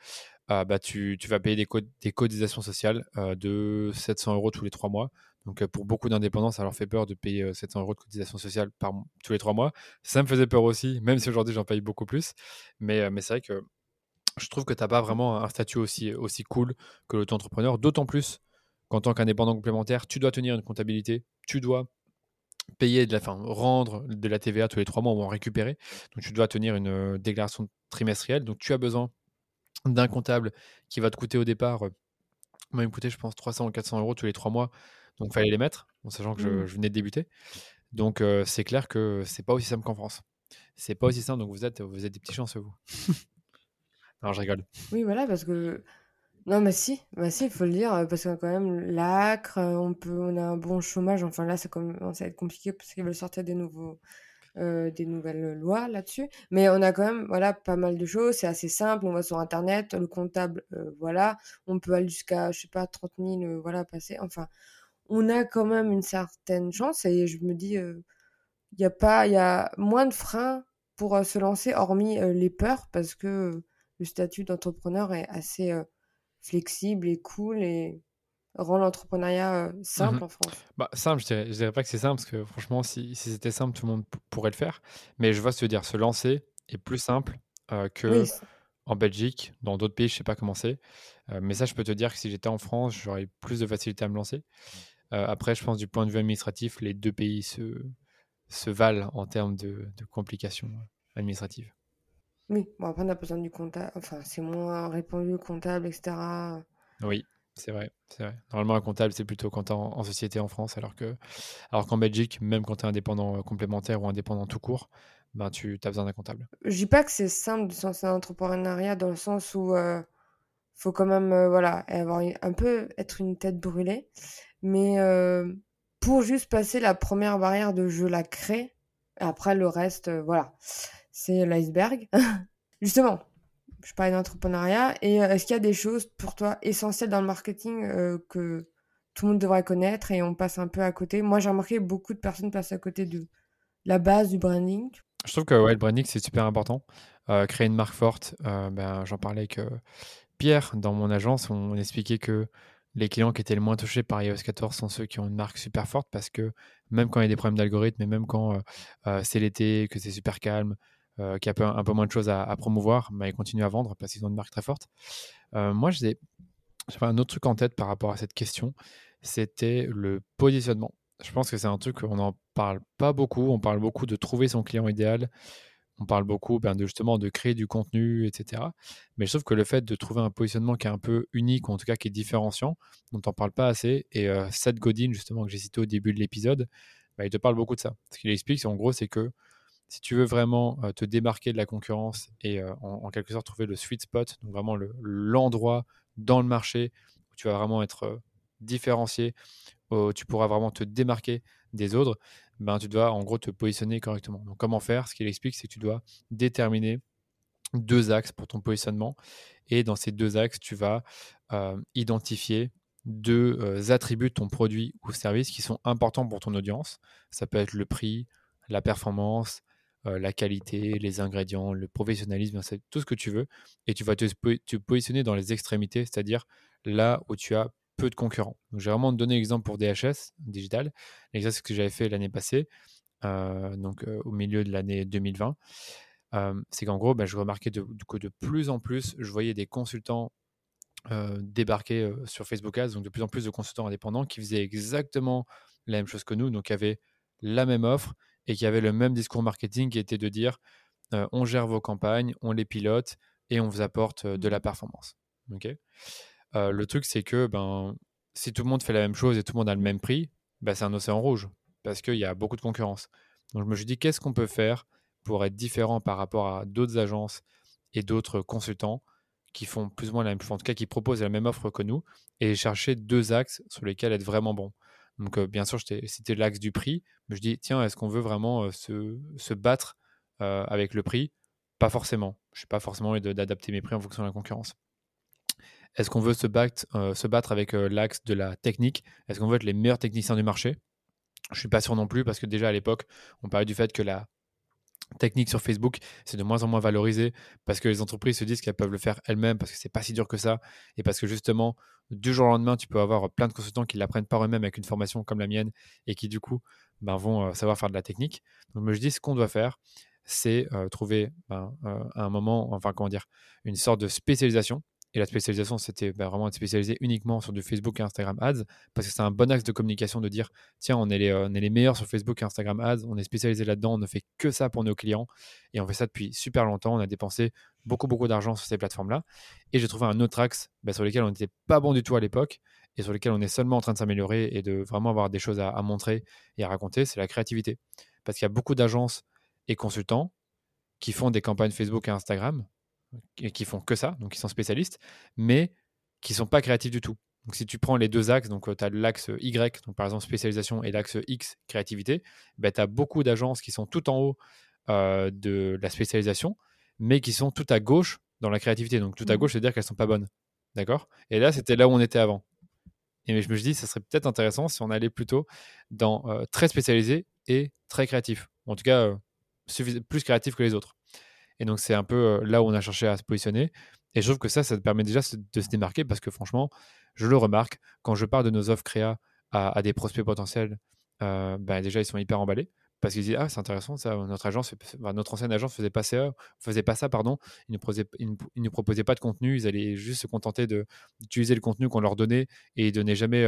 S2: ah, bah, tu, tu, vas payer des, des cotisations sociales de 700 euros tous les trois mois. Donc pour beaucoup d'indépendants, ça leur fait peur de payer 700 euros de cotisation sociale par, tous les trois mois. Ça me faisait peur aussi, même si aujourd'hui j'en paye beaucoup plus. Mais, mais c'est vrai que je trouve que tu n'as pas vraiment un statut aussi, aussi cool que l'auto-entrepreneur, d'autant plus qu'en tant qu'indépendant complémentaire, tu dois tenir une comptabilité, tu dois payer de la fin, rendre de la TVA tous les trois mois ou en récupérer. Donc tu dois tenir une déclaration trimestrielle. Donc tu as besoin d'un comptable qui va te coûter au départ, moi il me coûtait je pense 300 ou 400 euros tous les trois mois donc, il fallait les mettre, en sachant que je, mmh. venais de débuter. Donc, c'est clair que c'est pas aussi simple qu'en France. C'est pas aussi simple, donc vous êtes, vous êtes des petits chanceux, vous. non, je rigole.
S1: Oui, voilà, parce que. Non, mais si, bah si, il faut le dire, parce que quand même, l'acre, on, peut, on a un bon chômage. Enfin, là, ça commence à être compliqué parce qu'ils veulent sortir des nouveaux. des nouvelles lois là-dessus. Mais on a quand même voilà, pas mal de choses. C'est assez simple. On va sur Internet. Le comptable, voilà. On peut aller jusqu'à, je sais pas, 30 000, voilà, passer. Enfin, on a quand même une certaine chance et je me dis, il y a pas, il y a moins de freins pour se lancer, hormis les peurs, parce que le statut d'entrepreneur est assez flexible et cool et rend l'entrepreneuriat simple mmh en France.
S2: Bah, simple, je dirais, dirais pas que c'est simple, parce que franchement, si, c'était simple, tout le monde pourrait le faire. Mais je vois ce que dire, se lancer est plus simple que en Belgique, dans d'autres pays, je sais pas comment c'est. mais ça, je peux te dire que si j'étais en France, j'aurais plus de facilité à me lancer. Euh, après, je pense du point de vue administratif, les deux pays se, se valent en termes de, complications administratives.
S1: Oui, bon, après, on a besoin du comptable. Enfin, c'est moins répandu, comptable, etc.
S2: Oui, c'est vrai, c'est vrai. Normalement, un comptable, c'est plutôt quand tu en, en, société en France, alors que alors qu'en Belgique, même quand tu es indépendant euh, complémentaire ou indépendant tout court, ben, tu as besoin d'un comptable.
S1: Je dis pas que c'est simple de se lancer dans l'entrepreneuriat dans le sens où il euh, faut quand même voilà, avoir un peu être une tête brûlée. Mais pour juste passer la première barrière de je la crée, après le reste, voilà, c'est l'iceberg. Justement, je parlais d'entrepreneuriat. Et est-ce qu'il y a des choses pour toi essentielles dans le marketing que tout le monde devrait connaître et on passe un peu à côté? Moi, j'ai remarqué beaucoup de personnes passent à côté de la base du branding.
S2: Je trouve que le branding, c'est super important. créer une marque forte, ben, j'en parlais avec Pierre dans mon agence. On expliquait que les clients qui étaient le moins touchés par iOS 14 sont ceux qui ont une marque super forte parce que même quand il y a des problèmes d'algorithme et même quand euh, euh, c'est l'été, que c'est super calme, euh, qu'il y a un peu, moins de choses à, promouvoir, bah, ils continuent à vendre parce qu'ils ont une marque très forte. moi, j'ai un autre truc en tête par rapport à cette question, c'était le positionnement. Je pense que c'est un truc qu'on n'en parle pas beaucoup. On parle beaucoup de trouver son client idéal, on parle beaucoup ben, de justement de créer du contenu, etc. Mais je trouve que le fait de trouver un positionnement qui est un peu unique, ou en tout cas qui est différenciant, on ne parle pas assez, et euh, Seth Godin, justement, que j'ai cité au début de l'épisode, bah, il te parle beaucoup de ça. Ce qu'il explique, en gros, c'est que si tu veux vraiment euh, te démarquer de la concurrence et euh, en, quelque sorte trouver le sweet spot, donc vraiment l'endroit dans le marché où tu vas vraiment être différencié, où tu pourras vraiment te démarquer des autres, ben, tu dois en gros te positionner correctement. Donc comment faire? Ce qu'il explique, c'est que tu dois déterminer deux axes pour ton positionnement. Et dans ces deux axes, tu vas euh, identifier deux euh, attributs de ton produit ou service qui sont importants pour ton audience. Ça peut être le prix, la performance, euh, la qualité, les ingrédients, le professionnalisme, tout ce que tu veux. Et tu vas te, positionner dans les extrémités, c'est-à-dire là où tu as peu de concurrents. J'ai vraiment donné l'exemple pour DHS digital, l'exercice que j'avais fait l'année passée, euh, donc euh, au milieu de l'année 2020. Euh, c'est qu'en gros, bah, je remarquais que de plus en plus, je voyais des consultants débarquer sur Facebook Ads, donc de plus en plus de consultants indépendants qui faisaient exactement la même chose que nous, donc avaient la même offre et qui avaient le même discours marketing qui était de dire on gère vos campagnes, on les pilote et on vous apporte de la mmh. performance. ok? Le truc, c'est que ben, si tout le monde fait la même chose et tout le monde a le même prix, bah, c'est un océan rouge parce qu'il y a beaucoup de concurrence. Donc je me suis dit, qu'est-ce qu'on peut faire pour être différent par rapport à d'autres agences et d'autres consultants qui font plus ou moins la même chose, en tout cas qui proposent la même offre que nous, et chercher deux axes sur lesquels être vraiment bon? Donc bien sûr, c'était l'axe du prix, mais je dis, tiens, est-ce qu'on veut vraiment se, se, battre avec le prix? Pas forcément. Je n'ai pas forcément d'adapter mes prix en fonction de la concurrence. Est-ce qu'on veut se battre, se battre avec l'axe de la technique? Est-ce qu'on veut être les meilleurs techniciens du marché? Je suis pas sûr non plus parce que déjà à l'époque, on parlait du fait que la technique sur Facebook, c'est de moins en moins valorisé parce que les entreprises se disent qu'elles peuvent le faire elles-mêmes parce que c'est pas si dur que ça et parce que justement du jour au lendemain tu peux avoir plein de consultants qui l'apprennent par eux-mêmes avec une formation comme la mienne et qui du coup ben, vont savoir faire de la technique. Donc je dis ce qu'on doit faire, c'est trouver ben, un moment, enfin comment dire, une sorte de spécialisation et la spécialisation, c'était bah, vraiment être spécialisé uniquement sur du Facebook et Instagram Ads, parce que c'est un bon axe de communication de dire, tiens, on est, les, on est les meilleurs sur Facebook et Instagram Ads, on est spécialisé là-dedans, on ne fait que ça pour nos clients, et on fait ça depuis super longtemps, on a dépensé beaucoup, beaucoup d'argent sur ces plateformes-là. Et j'ai trouvé un autre axe bah, sur lequel on n'était pas bon du tout à l'époque, et sur lequel on est seulement en train de s'améliorer et de vraiment avoir des choses à montrer et à raconter, c'est la créativité. Parce qu'il y a beaucoup d'agences et consultants qui font des campagnes Facebook et Instagram, qui font que ça, donc qui sont spécialistes, mais qui sont pas créatifs du tout. Donc si tu prends les deux axes, donc tu as l'axe Y, donc par exemple spécialisation, et l'axe X, créativité, ben, tu as beaucoup d'agences qui sont tout en haut euh, de la spécialisation, mais qui sont tout à gauche dans la créativité. Donc tout à mmh. gauche, c'est-à-dire qu'elles sont pas bonnes. D'accord? Et là, c'était là où on était avant. Et je me suis dit, ça serait peut-être intéressant si on allait plutôt dans euh, très spécialisé et très créatif. En tout cas, euh, plus créatif que les autres. Et donc, c'est un peu là où on a cherché à se positionner. Et je trouve que ça, ça te permet déjà de se démarquer parce que franchement, je le remarque, quand je parle de nos offres créa à, des prospects potentiels, ben déjà, ils sont hyper emballés parce qu'ils disent Ah, c'est intéressant, ça, notre, agence, notre ancienne agence faisait faisait pas ça pardon. Ils ne, proposaient, proposaient pas de contenu, ils allaient juste se contenter d'utiliser le contenu qu'on leur donnait et ils donnaient jamais.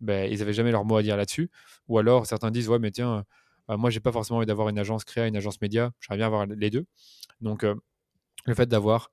S2: Ils n'avaient jamais leur mot à dire là-dessus. Ou alors certains disent Ouais, mais tiens, moi, moi, j'ai pas forcément envie d'avoir une agence créa, une agence média. J'aimerais bien avoir les deux. Donc, le fait d'avoir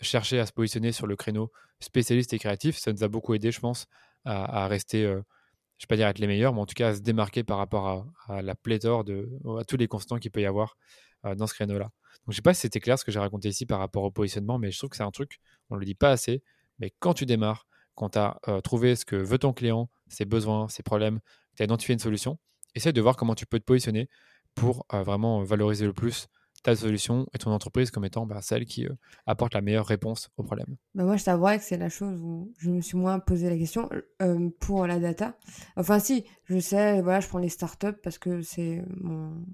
S2: cherché à se positionner sur le créneau spécialiste et créatif, ça nous a beaucoup aidé, je pense, à, rester, je ne vais pas dire être les meilleurs, mais en tout cas à se démarquer par rapport à, la pléthore de à tous les constants qu'il peut y avoir dans ce créneau-là. Donc, je ne sais pas si c'était clair ce que j'ai raconté ici par rapport au positionnement, mais je trouve que c'est un truc, on ne le dit pas assez, mais quand tu démarres, quand tu as trouvé ce que veut ton client, ses besoins, ses problèmes, tu as identifié une solution, essaye de voir comment tu peux te positionner pour vraiment valoriser le plus ta solution et ton entreprise comme étant bah, celle qui euh, apporte la meilleure réponse au problème
S1: bah Moi, je t'avoue que c'est la chose où je me suis moins posé la question euh, pour la data. Enfin, si, je sais, voilà, je prends les startups parce que c'est mon,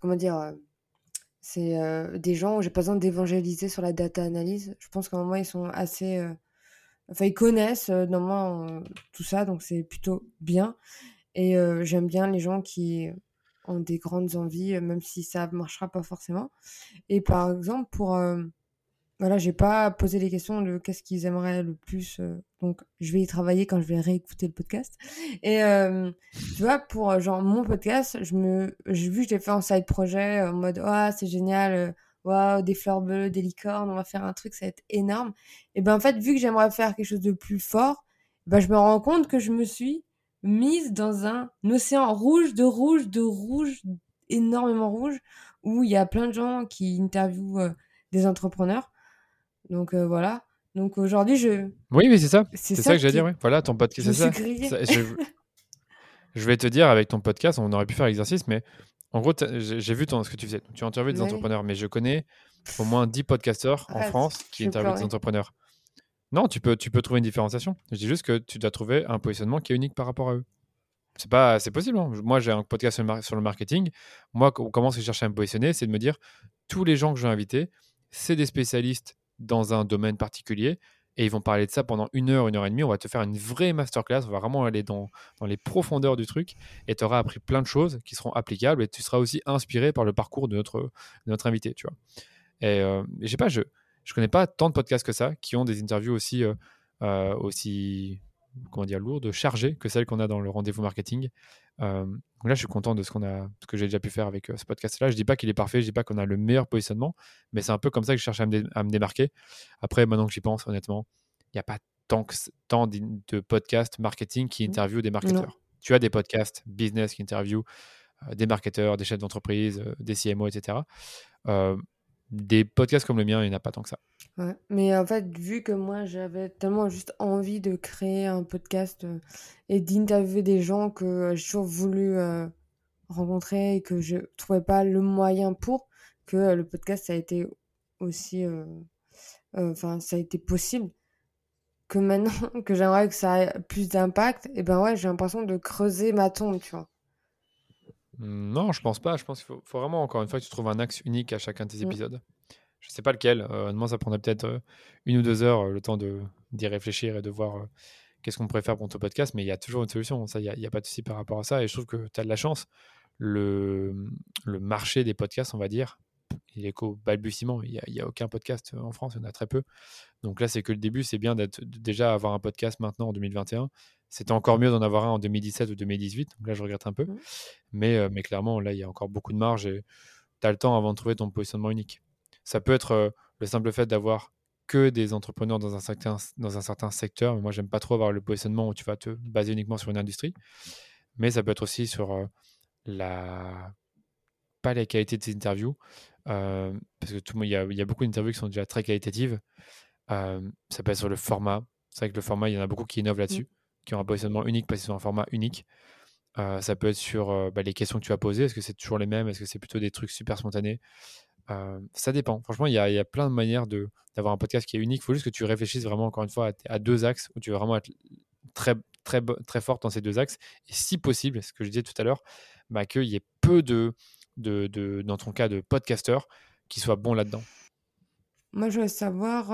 S1: Comment dire euh, C'est des gens où j'ai pas besoin d'évangéliser sur la data analyse. Je pense un moment, ils sont assez. Enfin, ils connaissent normalement tout ça, donc c'est plutôt bien. Et j'aime bien les gens qui ont des grandes envies, même si ça ne marchera pas forcément. Et par exemple, pour. Euh, voilà, j'ai pas posé les questions de qu'est-ce qu'ils aimeraient le plus. Donc, je vais y travailler quand je vais réécouter le podcast. Et tu vois, pour genre mon podcast, je me, j'ai vu, je l'ai fait en side projet en mode, oh, c'est génial, waouh, des fleurs bleues, des licornes, on va faire un truc, ça va être énorme. Et ben en fait, vu que j'aimerais faire quelque chose de plus fort, ben je me rends compte que je me suis mise dans un océan rouge, de rouge, de rouge, énormément rouge, où il y a plein de gens qui interviewent euh, des entrepreneurs. Donc euh, voilà. Donc aujourd'hui, je.
S2: Oui, mais c'est ça. C'est ça, que j'allais dire. Oui. Voilà, ton podcast, c'est ça. je... je... vais te dire, avec ton podcast, on aurait pu faire l'exercice, mais en gros, j'ai vu ton, ce que tu faisais. Tu interviews des entrepreneurs, mais je connais au moins 10 podcasteurs en France qui interviewent des entrepreneurs. Non, tu peux, tu peux trouver une différenciation. Je dis juste que tu dois trouver un positionnement qui est unique par rapport à eux. C'est pas, c'est possible. Hein. Moi, j'ai un podcast sur le, marketing. Moi, comment je cherche à me positionner, c'est de me dire tous les gens que je vais inviter, c'est des spécialistes dans un domaine particulier et ils vont parler de ça pendant une heure, une heure et demie. On va te faire une vraie masterclass. On va vraiment aller dans, dans les profondeurs du truc et tu auras appris plein de choses qui seront applicables et tu seras aussi inspiré par le parcours de notre, de notre invité. Tu vois. Et, euh, je sais pas, je, je connais pas tant de podcasts que ça qui ont des interviews aussi, euh, euh, aussi comment dire, lourdes, chargées que celles qu'on a dans le rendez-vous marketing. Euh, là, je suis content de ce, qu'on a, ce que j'ai déjà pu faire avec ce podcast-là. Je dis pas qu'il est parfait, je dis pas qu'on a le meilleur positionnement, mais c'est un peu comme ça que je cherche à me, démarquer. Après, maintenant que j'y pense, honnêtement, il n'y a pas tant, que, tant de podcasts marketing qui
S1: Mmh.
S2: interviewent des marketeurs. Tu as des podcasts business qui interviewent des marketeurs, des chefs d'entreprise, des CMO, etc. des podcasts comme le mien, il n'y en a pas tant que ça.
S1: Ouais. Mais en fait, vu que moi, j'avais tellement juste envie de créer un podcast et d'interviewer des gens que j'ai toujours voulu rencontrer et que je trouvais pas le moyen pour, que le podcast, ça a été aussi... Enfin, ça a été possible. Que maintenant que j'aimerais que ça ait plus d'impact, et ben ouais, j'ai l'impression de creuser ma tombe, tu vois.
S2: Mmh, non, je pense pas. Je pense qu'il faut, vraiment, encore une fois, que tu trouves un axe unique à chacun de tes mmh. épisodes. Je sais pas lequel. Euh, ça prendrait peut-être une ou deux heures le temps d'y réfléchir et de voir qu'est-ce qu'on pourrait faire pour ton podcast. Mais il y a toujours une solution. Ça, il n'y a, pas de souci par rapport à ça. Et je trouve que tu as de la chance. Le, le marché des podcasts, on va dire, il est qu'au balbutiement. Il n'y a, a, aucun podcast en France, il y en a très peu. Donc là, c'est que le début. C'est bien d'être déjà avoir un podcast maintenant en 2021. C'était encore mieux d'en avoir un en 2017 ou 2018. Donc là, je regrette un peu. Mmh. Mais, mais clairement, là, il y a encore beaucoup de marge et tu as le temps avant de trouver ton positionnement unique. Ça peut être le simple fait d'avoir que des entrepreneurs dans un certain, dans un certain secteur. Moi, j'aime pas trop avoir le positionnement où tu vas te baser uniquement sur une industrie. Mais ça peut être aussi sur la pas la qualité de tes interviews, parce que tout il y, a, il y a beaucoup d'interviews qui sont déjà très qualitatives. ça peut être sur le format. C'est vrai que le format, il y en a beaucoup qui innovent là-dessus, mmh. Qui ont un positionnement unique parce qu'ils sont un format unique. ça peut être sur bah, les questions que tu as posées. Est-ce que c'est toujours les mêmes? Est-ce que c'est plutôt des trucs super spontanés? Ça dépend. Franchement, il y, a, plein de manières d'avoir un podcast qui est unique. Il faut juste que tu réfléchisses vraiment, encore une fois, à, deux axes où tu veux vraiment être très, très, très fort dans ces deux axes. Et si possible, ce que je disais tout à l'heure, bah, qu'il y ait peu de, de, dans ton cas, de podcasteurs qui soient bons là-dedans.
S1: Moi, je voudrais savoir,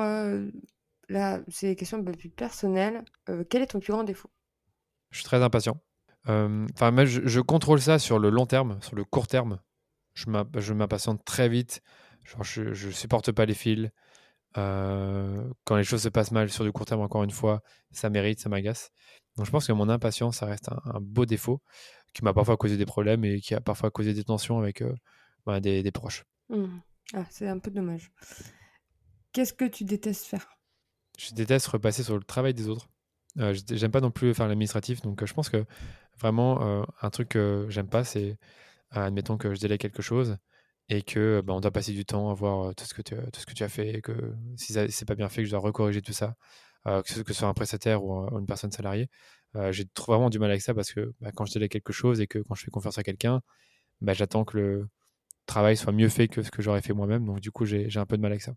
S1: là, c'est des questions un peu plus personnelles. quel est ton plus grand défaut?
S2: Je suis très impatient. Enfin, moi, je, contrôle ça sur le long terme, sur le court terme je m'impatiente très vite. Genre, je, ne supporte pas les fils. Euh, quand les choses se passent mal sur du court terme, encore une fois, ça mérite, ça m'agace. Donc je pense que mon impatience, ça reste un, beau défaut qui m'a parfois causé des problèmes et qui a parfois causé des tensions avec euh, bah, des, proches.
S1: Mmh. Ah, c'est un peu dommage. Qu'est-ce que tu détestes faire?
S2: Je déteste repasser sur le travail des autres. Euh, j'aime pas non plus faire l'administratif, donc je pense que vraiment un truc que j'aime pas, c'est admettons que je délègue quelque chose et que bah, on doit passer du temps à voir tout ce que tu, tout ce que tu as fait et que si c'est pas bien fait que je dois recorriger tout ça que, ce, que ce soit un prestataire ou, une personne salariée j'ai vraiment du mal avec ça parce que bah, quand je délègue quelque chose et que quand je fais confiance à quelqu'un bah, j'attends que le travail soit mieux fait que ce que j'aurais fait moi-même donc du coup j'ai un peu de mal avec ça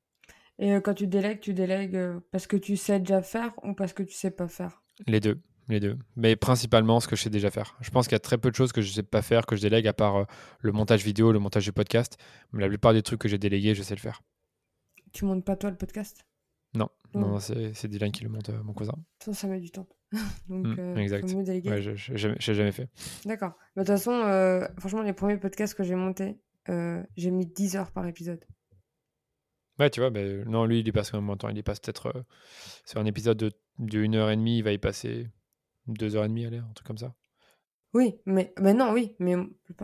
S1: et quand tu délègues tu délègues parce que tu sais déjà faire ou parce que tu sais pas faire?
S2: Les deux les deux. Mais principalement ce que je sais déjà faire. Je pense qu'il y a très peu de choses que je ne sais pas faire, que je délègue, à part euh, le montage vidéo, le montage du podcast. Mais la plupart des trucs que j'ai délégués, je sais le faire.
S1: Tu montes pas toi le podcast?
S2: Non, non, non c'est Dylan qui le monte, euh, mon cousin.
S1: Ça, ça met du temps. Donc,
S2: mmh, euh, exact. Mieux déléguer. Ouais, je n'ai jamais fait.
S1: D'accord. De toute façon, franchement, les premiers podcasts que j'ai montés, j'ai mis 10 heures par épisode.
S2: Ouais, tu vois, mais non, lui, il y passe quand même moins de temps. Il y passe peut-être sur un épisode de, de 1 heure et demie, il va y passer deux heures et demie à l'air, un truc comme ça.
S1: Oui, mais non, oui, mais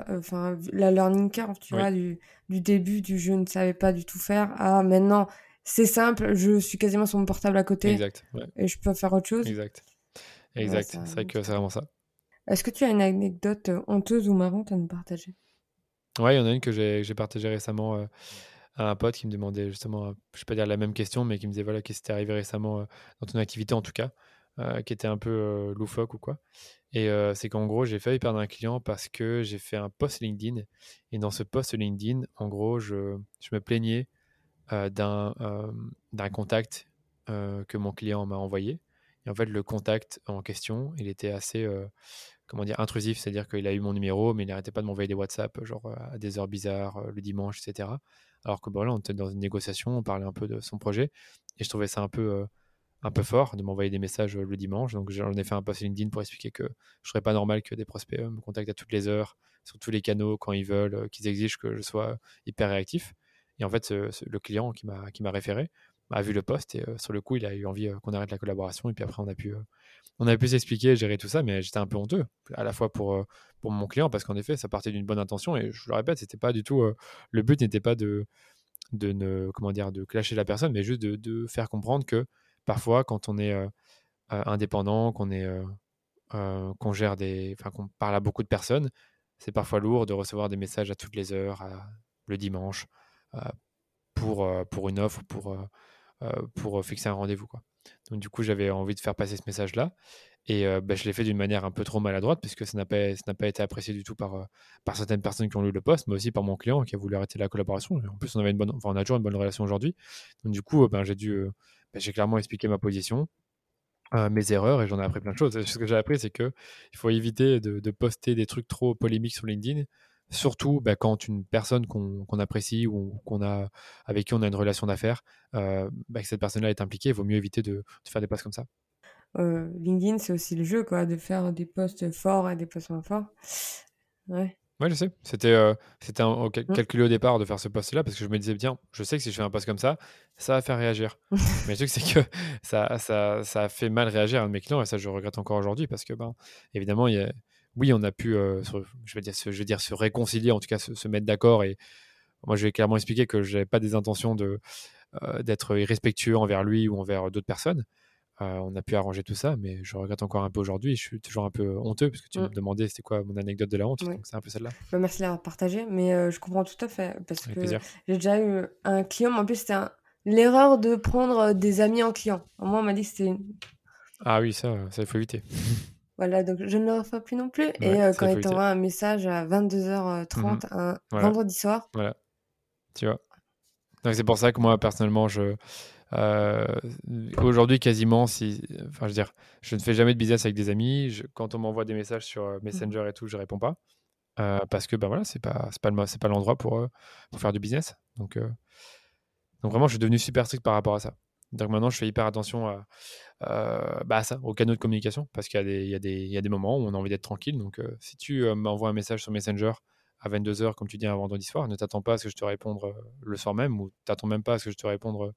S1: enfin, la learning curve, tu vois, du, du, début du je ne savais pas du tout faire ah maintenant c'est simple, je suis quasiment sur mon portable à côté.
S2: Exact.
S1: Et je peux faire autre chose.
S2: Exact. Exact. c'est vrai que c'est vraiment ça.
S1: Est-ce que tu as une anecdote euh, honteuse ou marrante à nous partager?
S2: Ouais, il y en a une que j'ai partagée récemment euh, à un pote qui me demandait justement, euh, je ne vais pas dire la même question, mais qui me disait voilà, qu'est-ce qui s'était arrivé récemment dans ton activité en tout cas. Euh, qui était un peu euh, loufoque ou quoi. Et euh, c'est qu'en gros, j'ai failli perdre un client parce que j'ai fait un post LinkedIn. Et dans ce post LinkedIn, en gros, je, je me plaignais d'un d'un contact que mon client m'a envoyé. Et en fait, le contact en question, il était assez, comment dire, intrusif. C'est-à-dire qu'il a eu mon numéro, mais il n'arrêtait pas de m'envoyer des WhatsApp, genre à des heures bizarres, le dimanche, etc. Alors que bon, là, on était dans une négociation, on parlait un peu de son projet. Et je trouvais ça un peu un peu fort de m'envoyer des messages euh, le dimanche. Donc j'en ai fait un post LinkedIn pour expliquer que je serais pas normal que des prospects euh, me contactent à toutes les heures, sur tous les canaux, quand ils veulent, euh, qu'ils exigent que je sois hyper réactif. Et en fait, le client qui m'a qui m'a référé a vu le post et sur le coup, il a eu envie qu'on arrête la collaboration. Et puis après, on a pu on a pu s'expliquer, gérer tout ça, mais j'étais un peu honteux, à la fois pour, pour mon client, parce qu'en effet, ça partait d'une bonne intention, et je le répète, c'était pas du tout, le but n'était pas de, de ne, comment dire, de clasher la personne, mais juste de, de faire comprendre que parfois, quand on est indépendant, qu'on est qu'on gère des, enfin qu'on parle à beaucoup de personnes, c'est parfois lourd de recevoir des messages à toutes les heures, le dimanche, pour, pour une offre, pour, pour fixer un rendez-vous. Quoi. Donc du coup, j'avais envie de faire passer ce message-là. Et bah, je l'ai fait d'une manière un peu trop maladroite, puisque ça n'a pas, ça n'a pas été apprécié du tout par, par certaines personnes qui ont lu le poste, mais aussi par mon client qui a voulu arrêter la collaboration. en plus, on, avait une bonne, enfin, on a toujours une bonne relation aujourd'hui. Donc du coup, ben, j'ai dû, ben, j'ai clairement expliqué ma position, mes erreurs, et j'en ai appris plein de choses. Ce que j'ai appris, c'est que il faut éviter de, poster des trucs trop polémiques sur LinkedIn, surtout bah, quand une personne qu'on apprécie ou qu'on a, avec qui on a une relation d'affaires, euh, bah, que cette personne-là est impliquée, il vaut mieux éviter de, faire des posts comme ça.
S1: Euh, LinkedIn, c'est aussi le jeu, quoi, de faire des posts forts et des posts moins forts. Ouais.
S2: Ouais, je sais. C'était euh, c'était mmh. calculé au départ de faire ce post-là parce que je me disais, bien, je sais que si je fais un post comme ça, ça va faire réagir. Mais le truc, c'est que ça, ça, ça, a fait mal réagir à un de mes clients et ça, je regrette encore aujourd'hui parce que, ben, évidemment, il y a, oui, on a pu, euh, se, je, vais dire, se, je dire, se réconcilier, en tout cas se, mettre d'accord. Et moi, je vais clairement expliquer que je n'avais pas des intentions de, euh, d'être irrespectueux envers lui ou envers d'autres personnes. Euh, on a pu arranger tout ça, mais je regrette encore un peu aujourd'hui. Je suis toujours un peu honteux parce que tu me mmh. demandais c'était quoi mon anecdote de la honte. Donc c'est un peu celle-là.
S1: Bah, merci de l'avoir partagé, mais je comprends tout à fait parce que j'ai déjà eu un client, mais en plus c'était l'erreur de prendre des amis en client. Moi, on m'a dit que c'était.
S2: Ah oui, ça, ça il faut éviter.
S1: Voilà, donc je ne le reçois plus non plus. et quand il t'envoie un message à 22h30 mmh un vendredi soir.
S2: Voilà. Tu vois. Donc c'est pour ça que moi, personnellement, je. Aujourd'hui, quasiment, si. Enfin, je veux dire, je ne fais jamais de business avec des amis. Quand on m'envoie des messages sur mmh. Messenger et tout, je réponds pas. parce que ben voilà, c'est pas, pas, pas l'endroit pour, pour faire du business. Donc, donc vraiment, je suis devenu super strict par rapport à ça. Donc maintenant, je fais hyper attention à, euh, bah ça, aux canaux de communication, parce qu'il y, y, y, a des moments où on a envie d'être tranquille. Donc euh, si tu euh, m'envoies un message sur Messenger à 22h, comme tu dis un vendredi soir, ne t'attends pas à ce que je te réponde le soir même, ou t'attends même pas à ce que je te réponde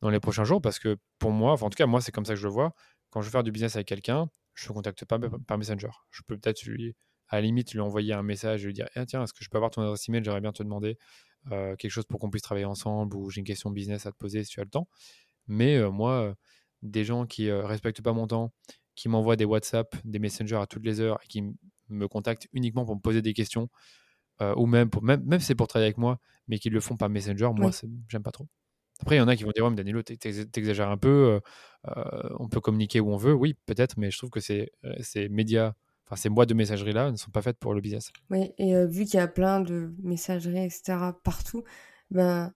S2: dans les prochains jours, parce que pour moi, en tout cas, moi, c'est comme ça que je le vois. Quand je veux faire du business avec quelqu'un, je ne contacte pas par Messenger. Je peux peut-être lui, à la limite, lui envoyer un message et lui dire eh, Tiens, est-ce que je peux avoir ton adresse email? J'aimerais bien te demander quelque chose pour qu'on puisse travailler ensemble ou j'ai une question business à te poser si tu as le temps. Mais moi, des gens qui respectent pas mon temps, qui m'envoient des WhatsApp, des messengers à toutes les heures et qui me contactent uniquement pour me poser des questions, ou même, pour, même, même c'est pour travailler avec moi, mais qui le font par Messenger, moi, j'aime pas trop. Après, il y en a qui vont dire Ouais, mais Danilo, t'exagères un peu, on peut communiquer où on veut. Oui, peut-être, mais je trouve que ces, ces médias, enfin, ces boîtes de messagerie-là ne sont pas faites pour le business.
S1: Oui, et vu qu'il y a plein de messageries, etc., partout, ben,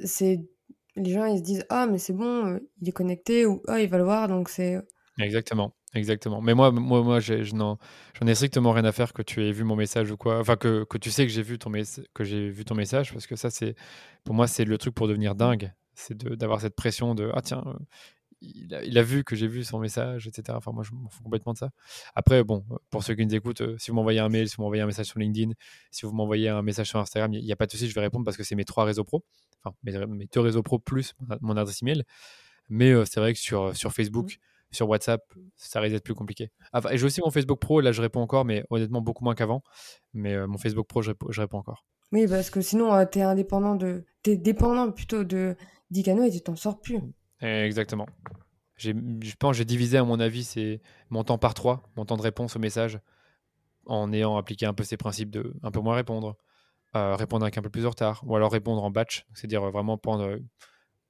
S1: c'est les gens ils se disent ah mais c'est bon euh, il est connecté ou ah il va le voir donc c'est
S2: exactement exactement. Mais moi moi moi je n'en j'en ai strictement rien à faire que tu aies vu mon message ou quoi. Enfin que, que tu sais que j'ai vu ton que j'ai vu ton message parce que ça c'est pour moi c'est le truc pour devenir dingue. C'est d'avoir cette pression de ah tiens il a, vu que j'ai vu son message, etc. Enfin, moi, je m'en fous complètement de ça. Après, bon, pour ceux qui nous écoutent, euh, si vous m'envoyez un mail, si vous m'envoyez un message sur LinkedIn, si vous m'envoyez un message sur Instagram, il n'y a, pas de souci, je vais répondre parce que c'est mes trois réseaux pro. Enfin, mes, deux réseaux pro plus mon adresse email. Mais euh, c'est vrai que sur, sur Facebook, mmh. sur WhatsApp, ça risque d'être plus compliqué. Enfin, et j'ai aussi mon Facebook Pro, là je réponds encore, mais honnêtement beaucoup moins qu'avant. Mais euh, mon Facebook Pro, je, réponds encore.
S1: Oui, parce que sinon, tu es indépendant de. es dépendant plutôt de d'Icano et tu t'en sors plus.
S2: Exactement. Je pense j'ai divisé, à mon avis, mon temps par trois, mon temps de réponse au message, en ayant appliqué un peu ces principes de un peu moins répondre, euh, répondre avec un peu plus de retard, ou alors répondre en batch, c'est-à-dire vraiment prendre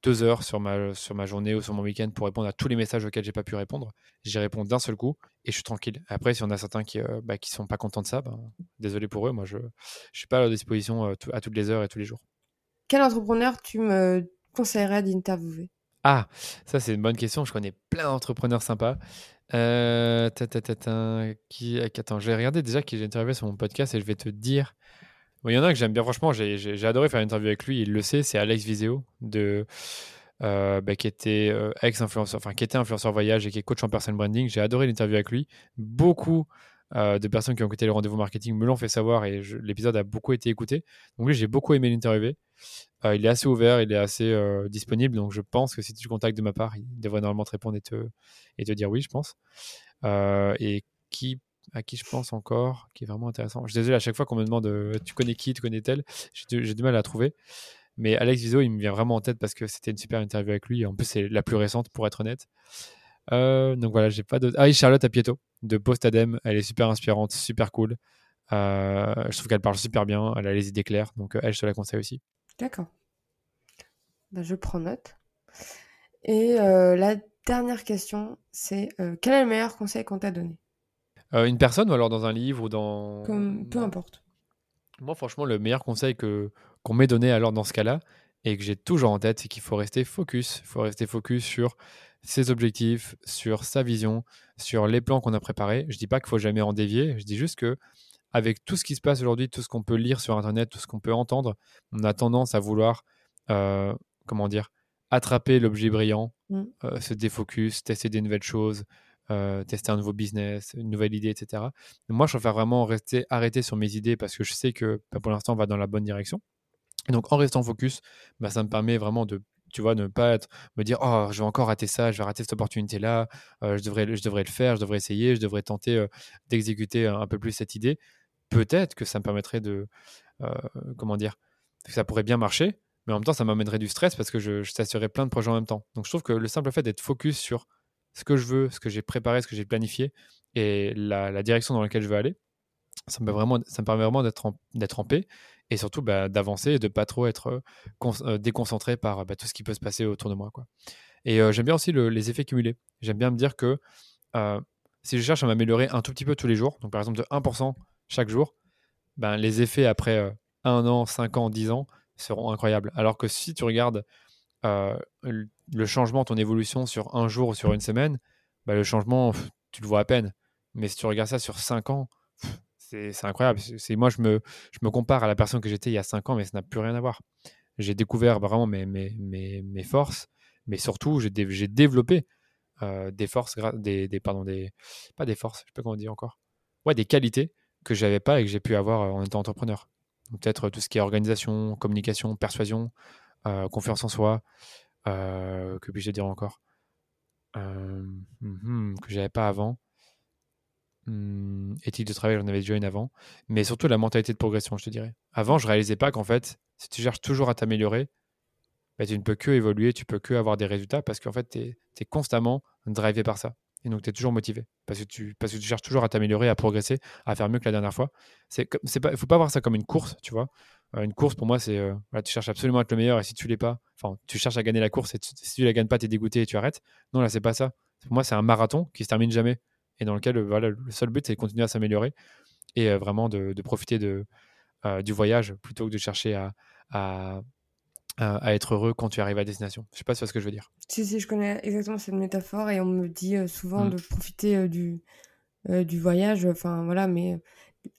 S2: deux heures sur ma, journée ou sur mon week-end pour répondre à tous les messages auxquels j'ai pas pu répondre. J'y réponds d'un seul coup et je suis tranquille. Après, si on a certains qui, euh, bah, sont pas contents de ça, ben, désolé pour eux, moi je, je suis pas à leur disposition euh, à toutes les heures et tous les jours.
S1: Quel entrepreneur tu me conseillerais d'interviewer?
S2: Ah, ça c'est une bonne question. Je connais plein d'entrepreneurs sympas. Euh, qui, attends, j'ai regardé déjà qui j'ai interviewé sur mon podcast et je vais te dire. Il y en a que j'aime bien, franchement, j'ai adoré faire une interview avec lui, il le sait, c'est Alex Viseo, de, euh, bah, qui était euh, ex-influenceur, enfin qui était influenceur voyage et qui est coach en personal branding. J'ai adoré l'interview avec lui. Beaucoup euh, de personnes qui ont écouté le rendez-vous marketing me l'ont fait savoir et l'épisode a beaucoup été écouté. Donc j'ai beaucoup aimé l'interviewer. Euh, il est assez ouvert, il est assez euh, disponible, donc je pense que si tu contactes de ma part, il devrait normalement te répondre et te, et te dire oui, je pense. et qui, à qui je pense encore, qui est vraiment intéressant. Je suis désolé, à chaque fois qu'on me demande tu connais qui, tu connais tel, j'ai du mal à trouver. Mais Alex Viso, il me vient vraiment en tête parce que c'était une super interview avec lui. En plus, c'est la plus récente, pour être honnête. Euh, donc voilà, j'ai pas de. Ah oui, Charlotte Apieto de Postadem. Elle est super inspirante, super cool. Euh, je trouve qu'elle parle super bien. Elle a les idées claires. Donc elle, je te la conseille aussi.
S1: D'accord. Bah, je prends note. Et la dernière question, c'est quel est le meilleur conseil qu'on t'a donné?
S2: Une personne ou alors dans un livre ou dans.
S1: Comme... Peu importe.
S2: Moi, franchement, le meilleur conseil que qu'on m'ait donné alors dans ce cas-là et que j'ai toujours en tête, c'est qu'il faut rester focus. Il faut rester focus sur ses objectifs, sur sa vision, sur les plans qu'on a préparés. Je dis pas qu'il faut jamais en dévier. Je dis juste que avec tout ce qui se passe aujourd'hui, tout ce qu'on peut lire sur Internet, tout ce qu'on peut entendre, on a tendance à vouloir, euh, comment dire, attraper l'objet brillant, mmh. euh, se défocus, tester des nouvelles choses, euh, tester un nouveau business, une nouvelle idée, etc. moi, je préfère vraiment rester arrêté sur mes idées parce que je sais que bah, pour l'instant, on va dans la bonne direction. Et donc, en restant focus, bah, ça me permet vraiment de tu vois, ne pas être, me dire, oh, je vais encore rater ça, je vais rater cette opportunité-là, je, devrais, je devrais le faire, je devrais essayer, je devrais tenter d'exécuter un peu plus cette idée. Peut-être que ça me permettrait de, comment dire, ça pourrait bien marcher, mais en même temps, ça m'amènerait du stress parce que je, je plein de projets en même temps. Donc, je trouve que le simple fait d'être focus sur ce que je veux, ce que j'ai préparé, ce que j'ai planifié et la, direction dans laquelle je veux aller, ça me, vraiment, ça me permet vraiment d'être en, en, paix et surtout bah, d'avancer et de pas trop être euh, déconcentré par bah, tout ce qui peut se passer autour de moi. Quoi. Et euh, j'aime bien aussi les effets cumulés. J'aime bien me dire que euh, si je cherche à m'améliorer un tout petit peu tous les jours, donc par exemple de 1% chaque jour, ben, les effets après un an, 5 ans, 10 ans, seront incroyables. Alors que si tu regardes euh, le changement, ton évolution sur un jour ou sur une semaine, bah, le changement, tu le vois à peine. Mais si tu regardes ça sur 5 ans, c'est incroyable. C'est Moi, je me, compare à la personne que j'étais il y a 5 ans, mais ça n'a plus rien à voir. J'ai découvert vraiment mes, forces, mais surtout, j'ai développé euh, des forces, des, pardon, pas des forces, je sais pas comment dire encore. Ouais, des qualités que j'avais pas et que j'ai pu avoir en étant entrepreneur. Peut-être tout ce qui est organisation, communication, persuasion, euh, confiance en soi, euh, que puis-je dire encore? Euh, hmm, Que j'avais pas avant. Hmm, éthique de travail, j'en avais déjà une avant. Mais surtout la mentalité de progression, je te dirais. Avant, je réalisais pas qu'en fait, si tu cherches toujours à t'améliorer, bah, tu ne peux que évoluer, tu peux que avoir des résultats parce qu'en fait, tu es, constamment drivé par ça. Et donc, tu es toujours motivé parce que, tu, que tu cherches toujours à t'améliorer, à progresser, à faire mieux que la dernière fois. Il ne faut pas voir ça comme une course, tu vois. Euh, une course, pour moi, c'est euh, tu cherches absolument à être le meilleur et si tu l'es pas, enfin, tu cherches à gagner la course et si tu la gagnes pas, tu es dégoûté et tu arrêtes. Non, là, c'est pas ça. Pour moi, c'est un marathon qui se termine jamais et dans lequel voilà, le seul but, c'est de continuer à s'améliorer et euh, vraiment de, profiter de, du voyage plutôt que de chercher à, à, à, être heureux quand tu arrives à destination. Je sais pas si c'est ce que je veux dire.
S1: Si, si, je connais exactement cette métaphore et on me dit souvent mmh. de profiter du, du voyage. Enfin, voilà, mais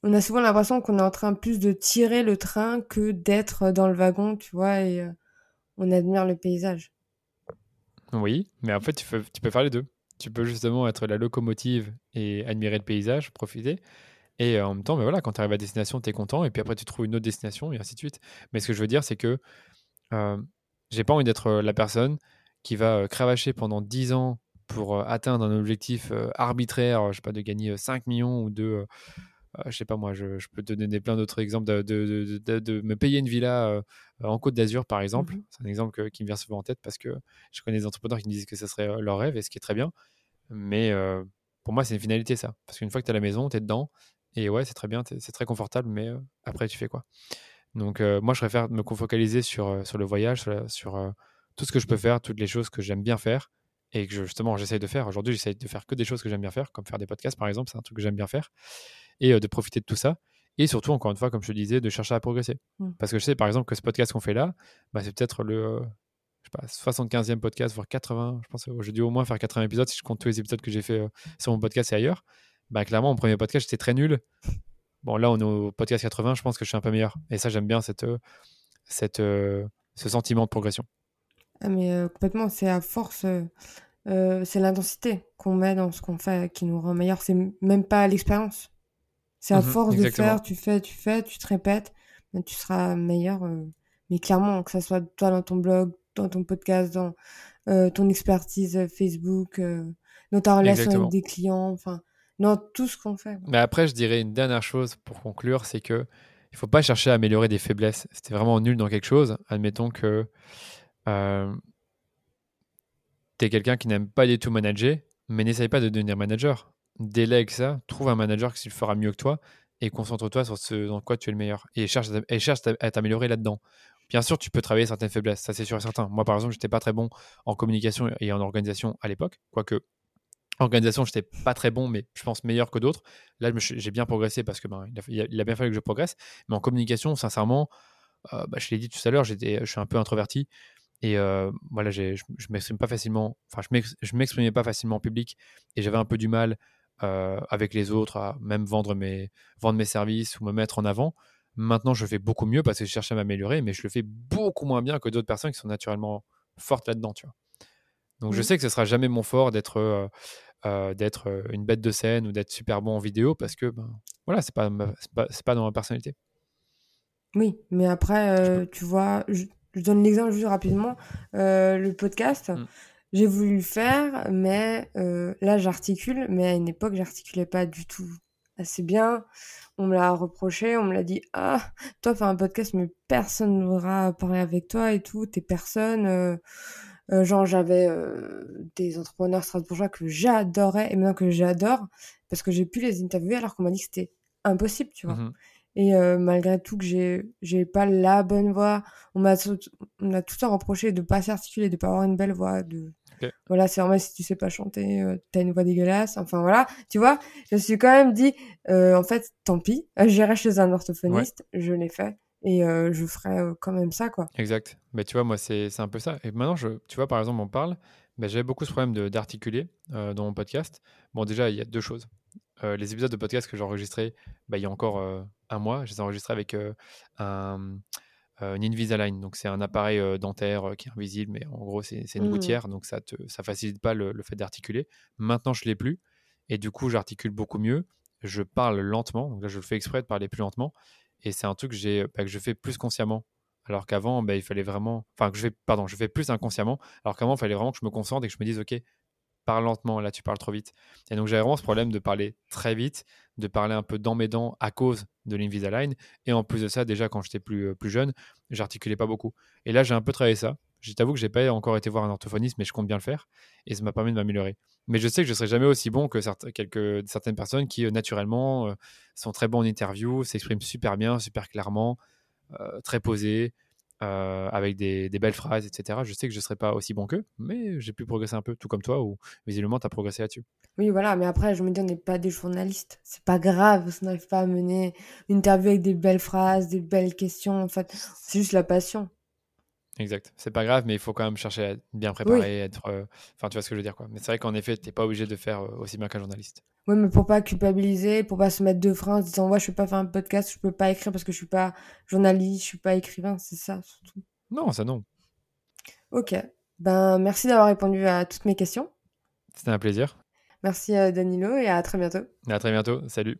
S1: on a souvent l'impression qu'on est en train plus de tirer le train que d'être dans le wagon, tu vois, et euh, on admire le paysage.
S2: Oui, mais en fait, tu peux, tu peux faire les deux. Tu peux justement être la locomotive et admirer le paysage, profiter. Et euh, en même temps, mais voilà, quand tu arrives à destination, tu es content. Et puis après, tu trouves une autre destination et ainsi de suite. Mais ce que je veux dire, c'est que euh, j'ai pas envie d'être la personne qui va cravacher pendant 10 ans pour atteindre un objectif arbitraire, je sais pas, de gagner 5 millions ou de je sais pas moi, je, peux te donner plein d'autres exemples de, de, me payer une villa euh, en Côte d'Azur, par exemple. Mmh c'est un exemple qui me vient souvent en tête parce que je connais des entrepreneurs qui me disent que ce serait euh, leur rêve et ce qui est très bien. Mais euh, pour moi, c'est une finalité, ça. Parce qu'une fois que tu as la maison, tu es dedans. Et ouais, c'est très bien, c'est très confortable, mais après, tu fais quoi? Donc, moi, je préfère me focaliser sur, sur le voyage, sur, tout ce que je peux faire, toutes les choses que j'aime bien faire et que justement j'essaye de faire. Aujourd'hui, j'essaye de faire que des choses que j'aime bien faire, comme faire des podcasts par exemple, c'est un truc que j'aime bien faire et euh, de profiter de tout ça. Et surtout, encore une fois, comme je te disais, de chercher à progresser. Mmh. Parce que je sais, par exemple, que ce podcast qu'on fait là, bah, c'est peut-être le euh, je sais pas, 75e podcast, voire 80. Je pense que j'ai dû au moins faire 80 épisodes si je compte tous les épisodes que j'ai fait euh, sur mon podcast et ailleurs. Bah, clairement, mon premier podcast, j'étais très nul. Bon, là, on est au podcast 80, je pense que je suis un peu meilleur. Et ça, j'aime bien cette, cette, ce sentiment de progression.
S1: Ah, mais complètement, c'est à force, c'est l'intensité qu'on met dans ce qu'on fait qui nous rend meilleur. C'est même pas l'expérience. C'est à mmh force de faire, tu fais, tu fais, tu te répètes, tu seras meilleur. Euh, mais clairement, que ce soit toi dans ton blog, dans ton podcast, dans euh, ton expertise euh, Facebook, dans ta relation avec des clients, enfin, dans tout ce qu'on fait.
S2: Mais après, je dirais une dernière chose pour conclure, c'est que il il faut pas chercher à améliorer des faiblesses. C'était vraiment nul dans quelque chose. Admettons que euh, tu es quelqu'un qui n'aime pas du tout manager, mais n'essaye pas de devenir manager. Délègue ça, trouve un manager qui le fera mieux que toi et concentre-toi sur ce dans quoi tu es le meilleur et cherche, et cherche à t'améliorer là-dedans. Bien sûr, tu peux travailler certaines faiblesses, ça c'est sûr et certain. Moi, par exemple, j'étais pas très bon en communication et en organisation à l'époque, quoique organisation, j'étais pas très bon, mais je pense meilleur que d'autres. Là, j'ai bien progressé parce que ben, il, a, bien fallu que je progresse. Mais en communication, sincèrement, euh, bah, je l'ai dit tout à l'heure, je suis un peu introverti. Et euh, voilà, je, je m'exprime pas facilement, enfin, je m'exprimais pas facilement en public et j'avais un peu du mal euh, avec les autres à même vendre mes, vendre mes services ou me mettre en avant. Maintenant, je fais beaucoup mieux parce que je cherche à m'améliorer, mais je le fais beaucoup moins bien que d'autres personnes qui sont naturellement fortes là-dedans, tu vois. Donc, je sais que ce sera jamais mon fort d'être euh, d'être euh, une bête de scène ou d'être super bon en vidéo parce que ben, voilà, c'est pas, pas, pas, dans ma personnalité.
S1: Oui, mais après, tu vois, je, donne l'exemple juste rapidement. le podcast, mmh. J'ai voulu le faire, mais là, j'articule, mais à une époque, j'articulais pas du tout assez bien. On me l'a reproché, on me l'a dit Ah, toi, fais un podcast, mais personne ne voudra parler avec toi et tout, t'es personne. Euh, genre, j'avais euh, des entrepreneurs strasbourgeois que j'adorais et maintenant que j'adore parce que j'ai pu les interviewer alors qu'on m'a dit que c'était impossible, tu vois. Mmh et euh, malgré tout que j'ai j'ai pas la bonne voix, on m'a on a tout le temps reproché de pas s'articuler, de pas avoir une belle voix, de voilà, c'est normal si tu sais pas chanter, t'as une voix dégueulasse. Enfin voilà, tu vois, je me suis quand même dit en fait, tant pis, j'irai chez un orthophoniste, je l'ai fait et je ferai quand même ça quoi.
S2: Exact. Mais tu vois moi c'est un peu ça. Et maintenant je tu vois par exemple on parle, mais j'avais beaucoup ce problème d'articuler dans mon podcast. Bon déjà il y a deux choses. les épisodes de podcast que j'ai enregistrés bah, il y a encore un mois, je les ai enregistrés avec un une Invisalign. Donc c'est un appareil dentaire qui est invisible, mais en gros c'est une mmh. gouttière, donc ça te ça facilite pas le, le fait d'articuler. Maintenant je l'ai plus et du coup j'articule beaucoup mieux. Je parle lentement, donc là je le fais exprès de parler plus lentement et c'est un truc que, bah, que je fais plus consciemment. Alors qu'avant, bah, il fallait vraiment. Enfin, que je fais, pardon, je fais plus inconsciemment. Alors qu'avant, il fallait vraiment que je me concentre et que je me dise, OK, parle lentement, là, tu parles trop vite. Et donc, j'avais vraiment ce problème de parler très vite, de parler un peu dans mes dents à cause de l'Invisalign. Et en plus de ça, déjà, quand j'étais plus, euh, plus jeune, j'articulais pas beaucoup. Et là, j'ai un peu travaillé ça. Je t'avoue que j'ai pas encore été voir un orthophoniste, mais je compte bien le faire. Et ça m'a permis de m'améliorer. Mais je sais que je serai jamais aussi bon que quelques, certaines personnes qui, euh, naturellement, euh, sont très bons en interview, s'expriment super bien, super clairement, euh, très posés, avec des, belles phrases, etc. Je sais que je ne serai pas aussi bon qu'eux, mais j'ai pu progresser un peu, tout comme toi, ou visiblement, tu as progressé là-dessus.
S1: Oui, voilà, mais après, je me dis, on n'est pas des journalistes. C'est pas grave si on n'arrive pas à mener une interview avec des belles phrases, des belles questions. En fait, c'est juste la passion.
S2: Exact. C'est pas grave, mais il faut quand même chercher à être bien préparé, être. Euh, enfin, tu vois ce que je veux dire, quoi. Mais c'est vrai qu'en effet, t'es pas obligé de faire euh, aussi bien qu'un journaliste.
S1: Oui, mais pour pas culpabiliser, pour pas se mettre de frein en se disant, ouais, je peux pas faire un podcast, je peux pas écrire parce que je suis pas journaliste, je suis pas écrivain, c'est ça surtout.
S2: Non, ça non.
S1: Ok. Ben, merci d'avoir répondu à toutes mes questions.
S2: C'était un plaisir.
S1: Merci euh, Danilo et à très bientôt.
S2: À très bientôt. Salut.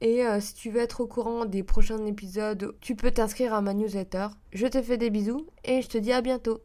S1: Et euh, si tu veux être au courant des prochains épisodes, tu peux t'inscrire à ma newsletter. Je te fais des bisous et je te dis à bientôt.